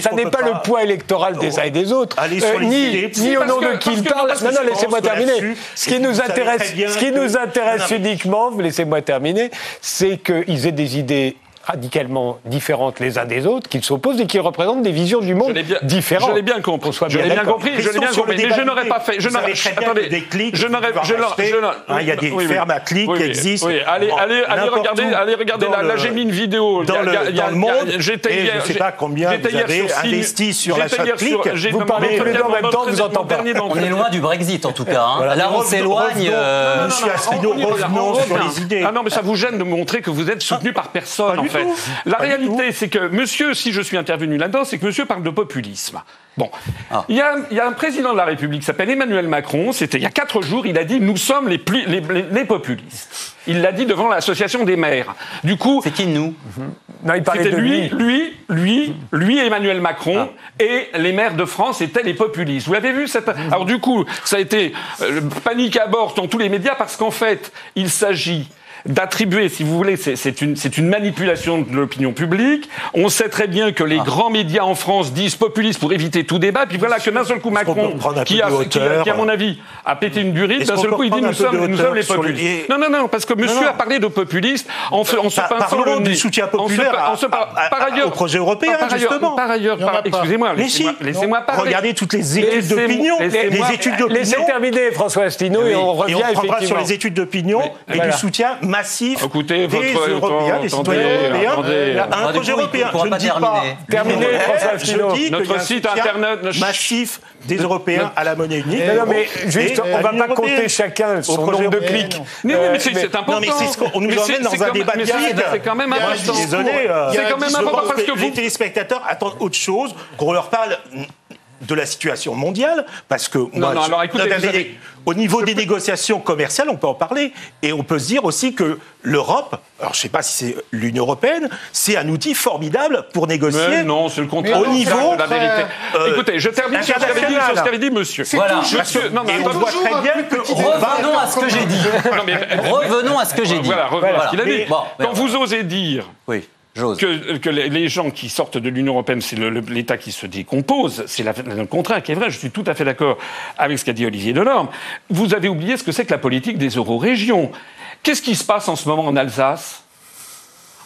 ça n'est pas, le poids électoral des uns et des autres, euh, ni, ni au nom de qui il parle. Non, non, laissez-moi terminer. Ce qui nous intéresse, ce qui nous intéresse uniquement, laissez-moi terminer, c'est qu'ils aient des idées radicalement différentes les uns des autres, qu'ils s'opposent et qui représentent des visions du monde différentes. Je l'ai bien compris. Je l'ai bien compris. Je l'ai bien compris. Mais je n'aurais pas fait. Je n'aurais. Attendez. Des clics. Je n'aurais. Hein, il y a des fermes à clics qui existent. Oui. Allez, allez, allez regarder. Allez regarder. Là, j'ai mis une vidéo. Dans le monde. J'étais hier. Je ne sais pas combien vous avez investi sur de clics. Vous parlez tous les deux en même temps. Vous entendez pas. On est loin du Brexit en tout cas. Hein. Là, on s'éloigne. Monsieur Asselineau, revenons sur les idées. Ah non, mais ça vous gêne de montrer que vous êtes soutenu par personne fait. La réalité, c'est que monsieur, si je suis intervenu là-dedans, c'est que monsieur parle de populisme. Bon, ah. il, y a, un président de la République qui s'appelle Emmanuel Macron, c'était il y a quatre jours, il a dit nous sommes les, plus, les, populistes. Il l'a dit devant l'association des maires. Du coup, c'est qui nous? Non, C'était lui, lui, lui, lui, Emmanuel Macron ah. et les maires de France étaient les populistes. Vous l'avez vu cette Alors du coup, ça a été euh, panique à bord dans tous les médias parce qu'en fait, il s'agit d'attribuer, si vous voulez, c'est une, une manipulation de l'opinion publique. On sait très bien que les ah. grands médias en France disent populistes pour éviter tout débat. Puis voilà que d'un seul coup Macron, qui a, qui, qui, à mon avis, a pété une durite, d'un seul coup il dit nous sommes, nous sommes les populistes. Non, non, non, parce que monsieur a parlé de populistes en, en se pinçant le nez. du soutien populaire par ailleurs, au projet européen, justement. Par ailleurs, excusez-moi, laissez-moi parler. Regardez toutes les études d'opinion. Les études d'opinion. Laissez terminer François Asselineau et on revient sur les études d'opinion et du soutien massif des Européens, des citoyens européens à un projet européen. Je ne dis pas terminer François Asselineau. Notre site internet massif des Européens à la monnaie unique. Non, mais juste, on ne va pas compter chacun son nombre de clics. Mais oui, mais c'est important. Non, mais on nous emmène dans un débat public. C'est quand même important. Désolé. C'est quand même important parce que les téléspectateurs attendent autre chose, qu'on leur parle de la situation mondiale, parce que non, non, alors, écoutez, au niveau des négociations commerciales, on peut en parler, et on peut se dire aussi que l'Europe, alors je ne sais pas si c'est l'Union européenne, c'est un outil formidable pour négocier. Mais non, c'est le contraire. Au niveau de la vérité. Euh, écoutez, je termine sur ce qu'avait dit, monsieur. Voilà. Monsieur, non, mais on voit très bien que revenons à ce que j'ai dit. revenons à ce que j'ai dit. Voilà, revenons à ce qu'il a dit. Quand vous osez dire. Oui que, les gens qui sortent de l'Union européenne, c'est l'État qui se décompose. C'est le contraire qui est vrai. Je suis tout à fait d'accord avec ce qu'a dit Olivier Delorme. Vous avez oublié ce que c'est que la politique des euro-régions. Qu'est-ce qui se passe en ce moment en Alsace?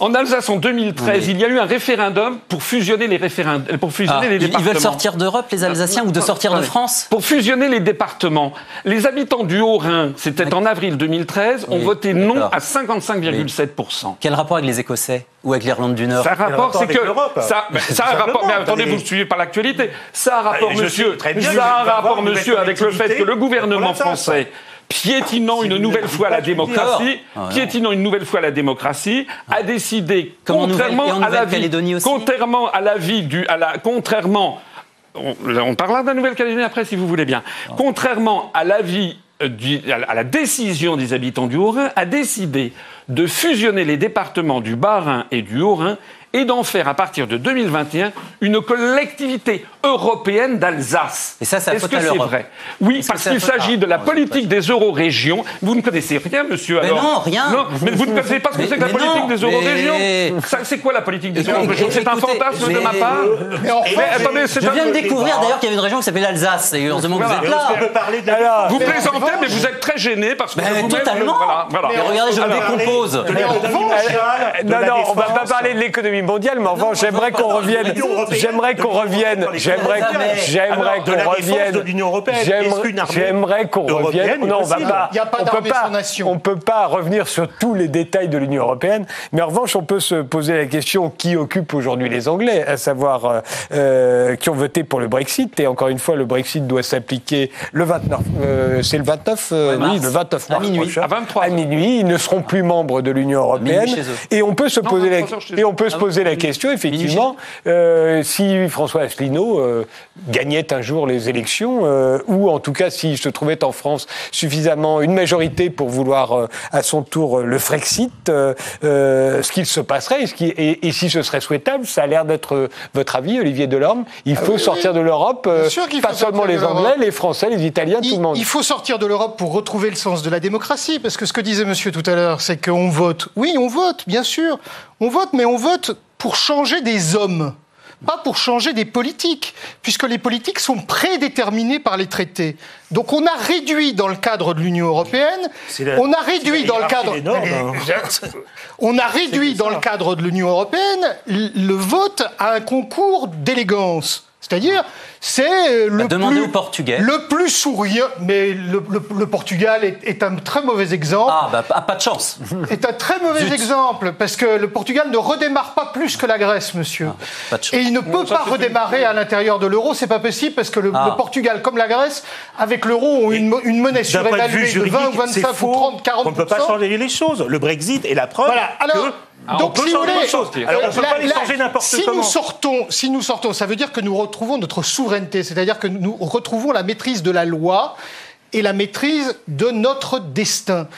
En Alsace, en 2013, il y a eu un référendum pour fusionner les, référendums, pour fusionner ah, les départements. Ils veulent sortir d'Europe, les Alsaciens, ou de sortir de France Pour fusionner les départements. Les habitants du Haut-Rhin, c'était en avril 2013, ont voté non à 55,7%. Quel rapport avec les Écossais ou avec l'Irlande du Nord? Ça a rapport, c'est que ça, ça a rapport. Mais attendez, vous ne suivez pas l'actualité. Ça a rapport, monsieur. Ça a rapport, monsieur, avec le fait que le gouvernement français piétinant une nouvelle fois la démocratie, ah piétinant une nouvelle fois la démocratie, a décidé, contrairement à la vie, contrairement à la vie du, à la, contrairement, on, parlera de la Nouvelle-Calédonie après si vous voulez bien, contrairement à l'avis euh, à la décision des habitants du Haut-Rhin, a décidé de fusionner les départements du Bas-Rhin et du Haut-Rhin et d'en faire à partir de 2021 une collectivité européenne d'Alsace. Et ça, ça Est-ce que c'est vrai? Oui, parce qu'il s'agit de la politique des euro-régions. Vous ne connaissez rien, monsieur. Mais non, rien. Non, mais vous ne connaissez pas ce que c'est que la politique des euro-régions. C'est quoi la politique des euro-régions C'est un fantasme de ma part. Mais, attendez, je viens de découvrir d'ailleurs qu'il y avait une région qui s'appelle l'Alsace. Et heureusement que vous êtes là. Vous plaisantez, mais vous êtes très gêné parce que vous Totalement. Mais regardez, je me décompose. Non, non, on ne va pas parler de l'économie mondiale, mais en revanche, j'aimerais qu'on revienne. J'aimerais qu'on revienne. J'aimerais, j'aimerais qu'on revienne. J'aimerais qu'on revienne. Non, on va pas. On peut pas. On peut pas revenir sur tous les détails de l'Union européenne, mais en revanche, on peut se poser la question qui occupe aujourd'hui les Anglais, à savoir euh, euh, qui ont voté pour le Brexit. Et encore une fois, le Brexit doit s'appliquer le 29. Euh, c'est le 29. oui, le 29 mars. À minuit. À 23. À minuit, ils ne seront plus membres de l'Union européenne. Et on peut se poser la, et on peut se poser la question, effectivement, euh, si François Asselineau euh, gagnait un jour les élections, euh, ou en tout cas s'il se trouvait en France suffisamment une majorité pour vouloir à son tour le Frexit, ce qu'il se passerait, et, si ce serait souhaitable, ça a l'air d'être votre avis, Olivier Delorme. Il ah faut sortir de l'Europe, pas seulement les Anglais, les Français, les Italiens, tout le monde. Il faut sortir de l'Europe pour retrouver le sens de la démocratie, parce que ce que disait Monsieur tout à l'heure, c'est qu'on vote. Oui, on vote, bien sûr, on vote, mais on vote pour changer des hommes, pas pour changer des politiques, puisque les politiques sont prédéterminées par les traités. Donc on a réduit dans le cadre de l'Union européenne, on a réduit dans le cadre, on a réduit dans le cadre de l'Union européenne le vote à un concours d'élégance. C'est-à-dire, c'est le, plus, au Portugais. le plus souriant. Mais le, Portugal est, un très mauvais exemple. Ah, bah, pas de chance. Est un très mauvais exemple, parce que le Portugal ne redémarre pas plus que la Grèce, monsieur. Ah, Et il ne peut pas redémarrer à l'intérieur de l'euro, c'est pas possible, parce que le, ah. Portugal, comme la Grèce, avec l'euro, ont une, une monnaie surévaluée de 20 ou 25 ou 30, 40 On ne peut pas changer les choses. Le Brexit est la preuve voilà. Alors, que donc, si, Nous sortons, si nous sortons, ça veut dire que nous retrouvons notre souveraineté, c'est-à-dire que nous retrouvons la maîtrise de la loi et la maîtrise de notre destin.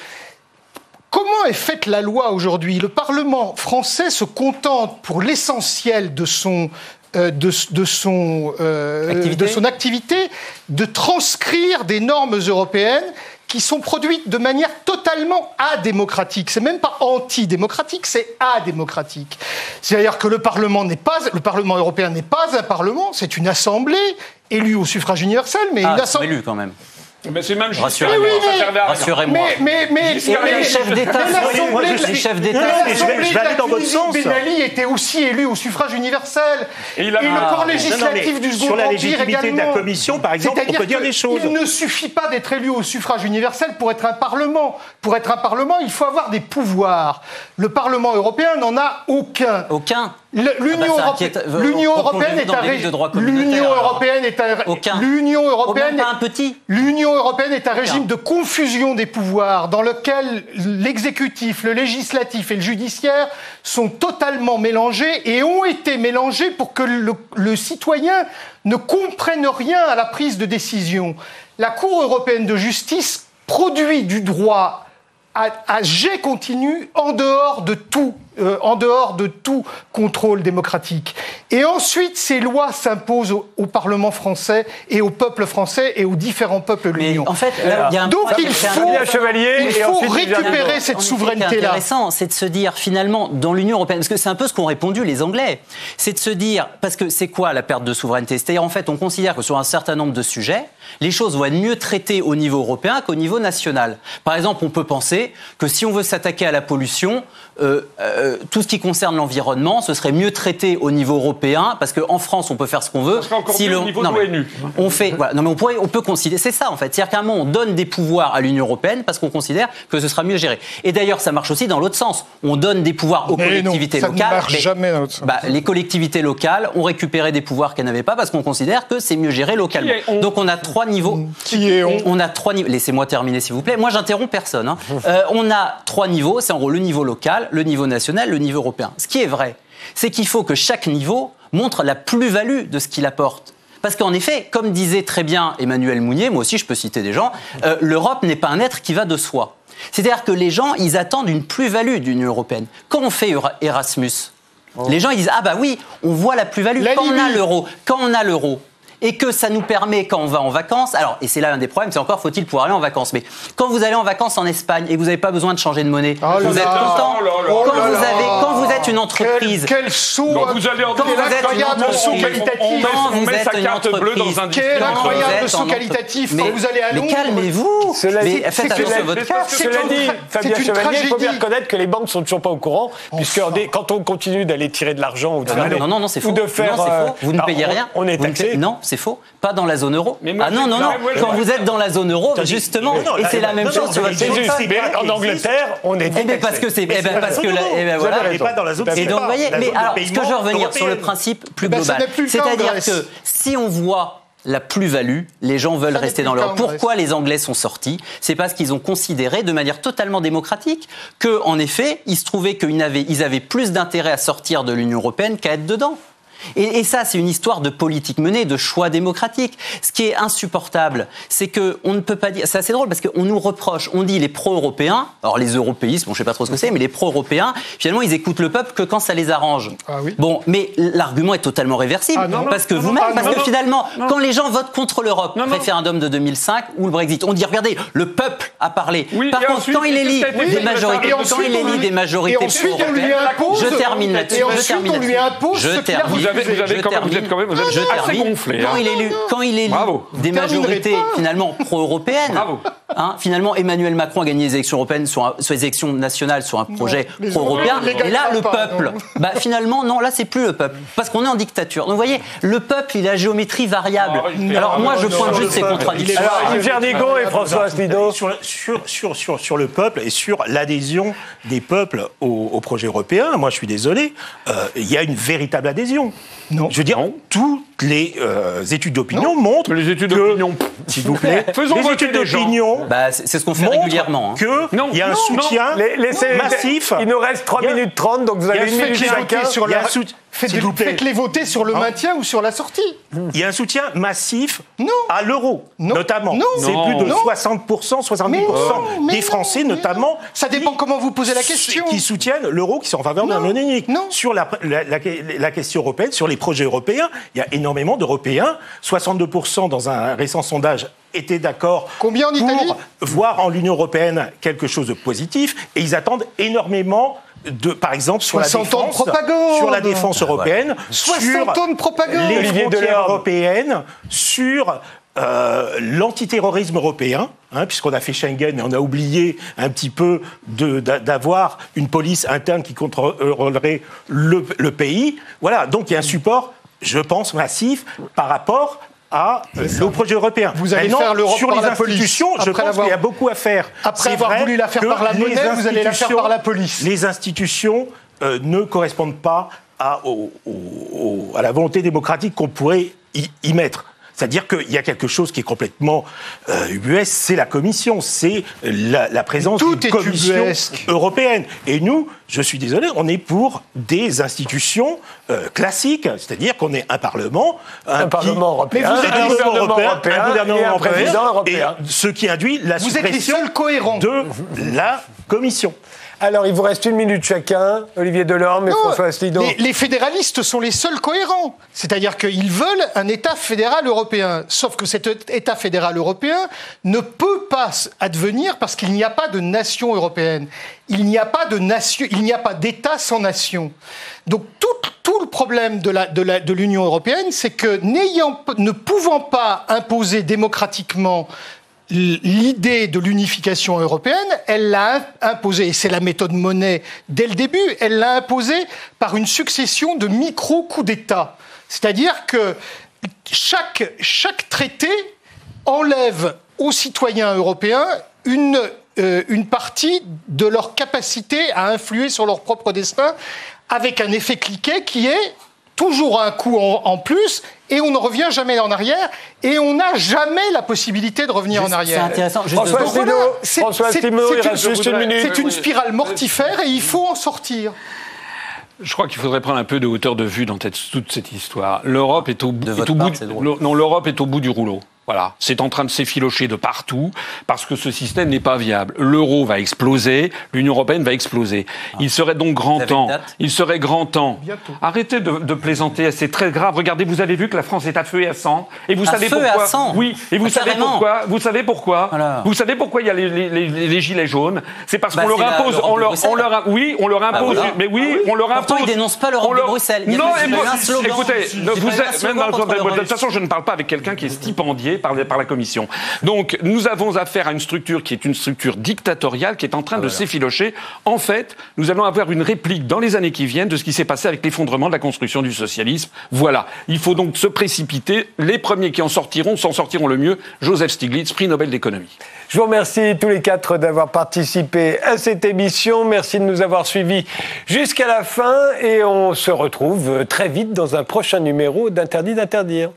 Comment est faite la loi aujourd'hui? Le Parlement français se contente pour l'essentiel de son euh, de, son, euh, de son activité de transcrire des normes européennes qui sont produites de manière totalement adémocratique. C'est même pas antidémocratique, c'est adémocratique. C'est-à-dire que le Parlement n'est pas, le Parlement européen n'est pas un Parlement, c'est une assemblée élue au suffrage universel, mais ah, une assemblée élue quand même. Mais c'est même Rassurez-moi. Rassurez-moi. Mais, mais, mais, les chefs d'État, les chefs d'État, je vais aller dans votre sens. Ben Ali était aussi élu au suffrage universel. Et, le corps législatif du second Sur la légitimité de la Commission, par exemple, on peut dire des choses. Il ne suffit pas d'être élu au suffrage universel pour être un Parlement. Pour être un Parlement, il faut avoir des pouvoirs. Le Parlement européen n'en a aucun. Aucun. L'Union ah bah européenne est un L'Union européenne est un L'Union européenne un petit. L'Union européenne est un régime de confusion des pouvoirs dans lequel l'exécutif, le législatif et le judiciaire sont totalement mélangés et ont été mélangés pour que le, le citoyen ne comprenne rien à la prise de décision. La Cour européenne de justice produit du droit à, à jet continu en dehors de tout euh, en dehors de tout contrôle démocratique. Et ensuite, ces lois s'imposent au, Parlement français et au peuple français et aux différents peuples de l'Union. En fait, il y a un donc il faut, Chevalier, il faut récupérer cette souveraineté-là. Ce qui est intéressant, c'est de se dire finalement dans l'Union européenne, parce que c'est un peu ce qu'ont répondu les Anglais, c'est de se dire parce que c'est quoi la perte de souveraineté? C'est-à-dire en fait, on considère que sur un certain nombre de sujets, les choses vont être mieux traitées au niveau européen qu'au niveau national. Par exemple, on peut penser que si on veut s'attaquer à la pollution, euh, euh, tout ce qui concerne l'environnement, ce serait mieux traité au niveau européen, parce qu'en France, on peut faire ce qu'on veut. si le... au niveau non, de On fait, voilà, non mais on, pourrait, on peut considérer, c'est ça en fait, c'est-à-dire qu'à un moment, on donne des pouvoirs à l'Union européenne parce qu'on considère que ce sera mieux géré. Et d'ailleurs, ça marche aussi dans l'autre sens. On donne des pouvoirs aux collectivités locales. Ça ne marche jamais dans l'autre sens. Bah, les collectivités locales ont récupéré des pouvoirs qu'elles n'avaient pas parce qu'on considère que c'est mieux géré localement. Donc on a trois niveaux. Qui est on On a trois niveaux. Laissez-moi terminer, s'il vous plaît. Moi, j'interromps personne. Hein. Euh, on a trois niveaux. C'est en gros le niveau local, le niveau national, le niveau européen. Ce qui est vrai, c'est qu'il faut que chaque niveau montre la plus-value de ce qu'il apporte. Parce qu'en effet, comme disait très bien Emmanuel Mounier, moi aussi je peux citer des gens, euh, l'Europe n'est pas un être qui va de soi. C'est-à-dire que les gens, ils attendent une plus-value de l'Union européenne. Quand on fait Erasmus, oh. les gens ils disent ah bah oui, on voit la plus-value quand on a l'euro. Quand on a l'euro, et que ça nous permet, quand on va en vacances, alors, et c'est là un des problèmes, c'est encore faut-il pouvoir aller en vacances. Mais quand vous allez en vacances en Espagne et que vous n'avez pas besoin de changer de monnaie, oh vous êtes content. Oh quand, vous avez, quand vous êtes une entreprise. Quel, quel saut Quand vous allez en quand vous êtes une entreprise, qualitatif. Quand vous êtes une entreprise. Quel incroyable saut qualitatif quand vous allez à Londres. Mais calmez-vous. Mais faites attention à votre cas. Cela dit, Fabien Chevalier, il faut bien reconnaître que les banques ne sont toujours pas au courant, puisque quand on continue d'aller tirer de l'argent ou de faire. Non, non, non, c'est faux. Vous ne payez rien. On est taxé. Non, c'est faux. Pas dans la zone euro. ah non, non, non. Quand vous êtes dans la zone euro, justement, et c'est la même chose sur votre En Angleterre, on est. Eh parce que c'est. Eh parce que. Eh ben voilà. Et donc, vous voyez. Mais alors, ce que je veux revenir sur le principe plus global, c'est-à-dire que si on voit la plus-value, les gens veulent rester dans l'Europe. Pourquoi les Anglais sont sortis? C'est parce qu'ils ont considéré de manière totalement démocratique que, en effet, il se trouvait qu'ils avaient, ils avaient plus d'intérêt à sortir de l'Union européenne qu'à être dedans. Et, ça, c'est une histoire de politique menée, de choix démocratique. Ce qui est insupportable, c'est que on ne peut pas dire. C'est assez drôle parce qu'on nous reproche, on dit les pro-européens, alors les européistes, bon, je sais pas trop ce que c'est, mais les pro-européens, finalement, ils écoutent le peuple que quand ça les arrange. Ah oui. Bon, mais l'argument est totalement réversible. Ah parce que vous-même, parce que finalement, quand les gens votent contre l'Europe, référendum de 2005 ou le Brexit, on dit regardez, le peuple a parlé. Par contre, quand il élit des majorités, quand il élit des majorités je termine là-dessus. Je termine. Je termine vous avez quand même, vous êtes quand même vous êtes assez gonflé. Quand hein. il élu, quand il élu des majorités finalement pro-européennes, hein, finalement Emmanuel Macron a gagné les élections européennes sur, sur les élections nationales sur un projet pro-européen. Et là, le peuple, bah, finalement, non, là, c'est plus le peuple. Parce qu'on est en dictature. Donc vous voyez, le peuple, il a géométrie variable. Ah, Alors moi, je pointe juste ces contradictions. Alors, Yves et François Asselineau. Sur, sur, sur, sur, le peuple et sur l'adhésion des peuples au, projet européen, moi, je suis désolé, euh, il y a une véritable adhésion. Non. Je veux dire, toutes les euh, études d'opinion montrent. Les études d'opinion. S'il vous plaît. Faisons les études d'opinion. Bah, c'est ce qu'on fait régulièrement. Hein. Qu'il y a un soutien massif. Il nous reste 3 minutes 30, donc vous avez une minute chacun. Faites-les voter sur le maintien ou sur la sortie. Il y a un soutien massif à l'euro, notamment. C'est plus de 60%, 70% des Français, notamment. Ça dépend comment vous posez la question. Qui soutiennent l'euro, qui sont en faveur d'un monnaie unique. Sur la, la, question européenne, sur les projets européens, il y a énormément d'Européens. 62% dans un récent sondage étaient d'accord Combien en Italie? pour voir en l'Union européenne quelque chose de positif et ils attendent énormément de, par exemple, sur la défense, sur la défense européenne, sur ans de propagande. les frontières européennes, sur euh, l'antiterrorisme européen, hein, puisqu'on a fait Schengen et on a oublié un petit peu d'avoir une police interne qui contrôlerait le, le pays. Voilà, donc il y a un support, je pense, massif par rapport à au projet européen. Vous allez faire l'Europe sur par les institutions, je pense qu'il y a beaucoup à faire. Après avoir voulu la faire par la monnaie, vous allez la faire par la police. Les institutions euh, ne correspondent pas à, au- au- à la volonté démocratique qu'on pourrait y, y mettre. C'est-à-dire qu'il y a quelque chose qui est complètement euh, ubuesque, c'est la Commission, c'est la, la présence Tout d'une Commission ubuesque. européenne. Et nous, je suis désolé, on est pour des institutions euh, classiques, c'est-à-dire qu'on est un Parlement, Un qui- Parlement européen, Mais vous êtes un un gouvernement européen, européen un gouvernement et un européen, président européen. et ce qui induit la Vous êtes les suppression seuls cohérents. de la Commission. Alors, il vous reste une minute chacun. Olivier Delorme et Non, François Asselineau. les, les fédéralistes sont les seuls cohérents. C'est-à-dire qu'ils veulent un État fédéral européen. Sauf que cet État fédéral européen ne peut pas advenir parce qu'il n'y a pas de nation européenne. Il n'y a pas de nation, il n'y a pas d'État sans nation. Donc tout, tout le problème de la- de la- de l'Union européenne, c'est que n'ayant, ne pouvant pas imposer démocratiquement l'idée de l'unification européenne, elle l'a imposée, et c'est la méthode monnaie dès le début, elle l'a imposée par une succession de micro-coups d'État. C'est-à-dire que chaque, chaque traité enlève aux citoyens européens une, euh, une partie de leur capacité à influer sur leur propre destin, avec un effet cliquet qui est toujours un coup en, en plus, et on ne revient jamais en arrière, et on n'a jamais la possibilité de revenir en arrière. c'est intéressant. Juste François. Asselineau, voilà, c'est- une- spirale mortifère et il faut en sortir. Je crois qu'il faudrait prendre un peu de hauteur de vue dans toute cette histoire. L'Europe est est votre au part, bout. c'est drôle. le- non, l'Europe est au bout du rouleau. Voilà, c'est en train de s'effilocher de partout parce que ce système n'est pas viable. L'euro va exploser, l'Union européenne va exploser. Il serait donc grand temps. Il serait grand temps. Bientôt. Arrêtez de, de plaisanter, c'est très grave. Regardez, vous avez vu que la France est à feu et à sang. Et vous À savez feu et à pourquoi sang Oui. Et vous Ah, savez carrément. pourquoi Vous savez pourquoi. Vous savez pourquoi il y a les, les- les- les gilets jaunes? C'est parce Bah, qu'on leur la- impose, on leur, on leur, oui, on leur impose. voilà. Mais oui, on leur impose. Pourtant, ils dénoncent pas l'Europe On de leur- Bruxelles. Il y a non, écoutez, de toute façon, je ne parle pas avec quelqu'un qui est stipendié par, la Commission. Donc, nous avons affaire à une structure qui est une structure dictatoriale qui est en train de s'effilocher. En fait, nous allons avoir une réplique dans les années qui viennent de ce qui s'est passé avec l'effondrement de la construction du socialisme. Voilà. Il faut donc se précipiter. Les premiers qui en sortiront s'en sortiront le mieux. Joseph Stiglitz, prix Nobel d'économie. Je vous remercie tous les quatre d'avoir participé à cette émission. Merci de nous avoir suivis jusqu'à la fin et on se retrouve très vite dans un prochain numéro d'Interdit d'interdire.